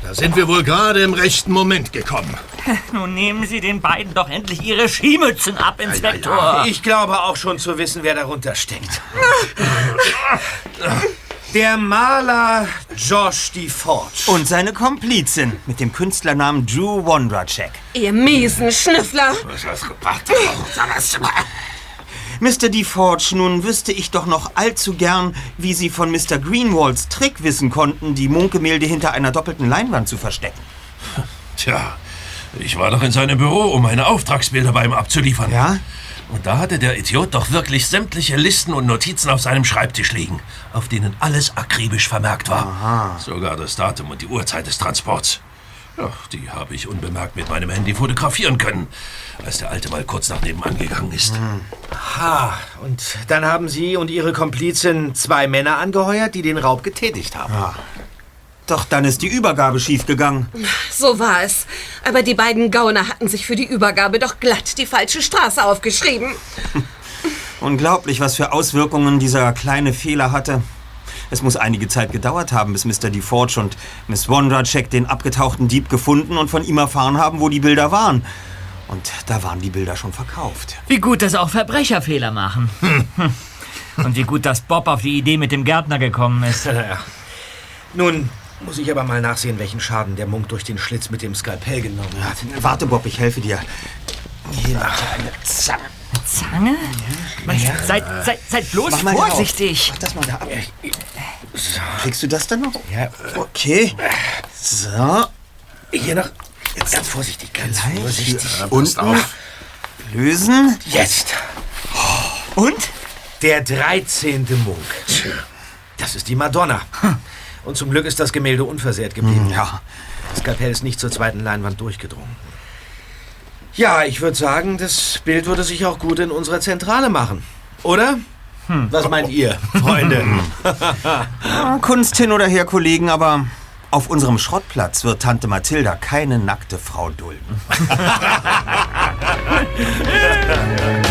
Da sind wir wohl gerade im rechten Moment gekommen. Nun nehmen Sie den beiden doch endlich ihre Skimützen ab, Inspektor. Ich glaube auch schon zu wissen, wer darunter steckt. Der Maler Josh DeForge. Und seine Komplizin mit dem Künstlernamen Drew Wondracek. Ihr miesen Schnüffler. Mr. DeForge, nun wüsste ich doch noch allzu gern, wie Sie von Mr. Greenwalds Trick wissen konnten, die Munkgemälde hinter einer doppelten Leinwand zu verstecken. Tja, ich war doch in seinem Büro, um meine Auftragsbilder bei ihm abzuliefern. Ja? Und da hatte der Idiot doch wirklich sämtliche Listen und Notizen auf seinem Schreibtisch liegen, auf denen alles akribisch vermerkt war. Aha. Sogar das Datum und die Uhrzeit des Transports. Ja, die habe ich unbemerkt mit meinem Handy fotografieren können, als der Alte mal kurz nach nebenan gegangen ist. Ha, und dann haben Sie und Ihre Komplizin zwei Männer angeheuert, die den Raub getätigt haben. Doch dann ist die Übergabe schiefgegangen. So war es. Aber die beiden Gauner hatten sich für die Übergabe doch glatt die falsche Straße aufgeschrieben. Unglaublich, was für Auswirkungen dieser kleine Fehler hatte. Es muss einige Zeit gedauert haben, bis Mr. DeForge und Miss Wondracek den abgetauchten Dieb gefunden und von ihm erfahren haben, wo die Bilder waren. Und da waren die Bilder schon verkauft. Wie gut, dass auch Verbrecher Fehler machen. Und wie gut, dass Bob auf die Idee mit dem Gärtner gekommen ist. Nun muss ich aber mal nachsehen, welchen Schaden der Munk durch den Schlitz mit dem Skalpell genommen hat. Warte, Bob, ich helfe dir. Hier, eine Zange. Zange? Mensch, Seid, seid, seid bloß Mach mal vorsichtig. Mach das mal da ab. Kriegst du das dann noch? Ja. Okay. So. Hier noch. Jetzt ganz vorsichtig, ganz Gleich vorsichtig. hier unten lösen. Jetzt. Und? Der 13. Munk. Das ist die Madonna. Und zum Glück ist das Gemälde unversehrt geblieben. Ja. Das Skalpell ist nicht zur zweiten Leinwand durchgedrungen. Ja, ich würde sagen, das Bild würde sich auch gut in unserer Zentrale machen. Oder? Was meint ihr, Freunde? Ja, Kunst hin oder her, Kollegen, aber auf unserem Schrottplatz wird Tante Mathilda keine nackte Frau dulden.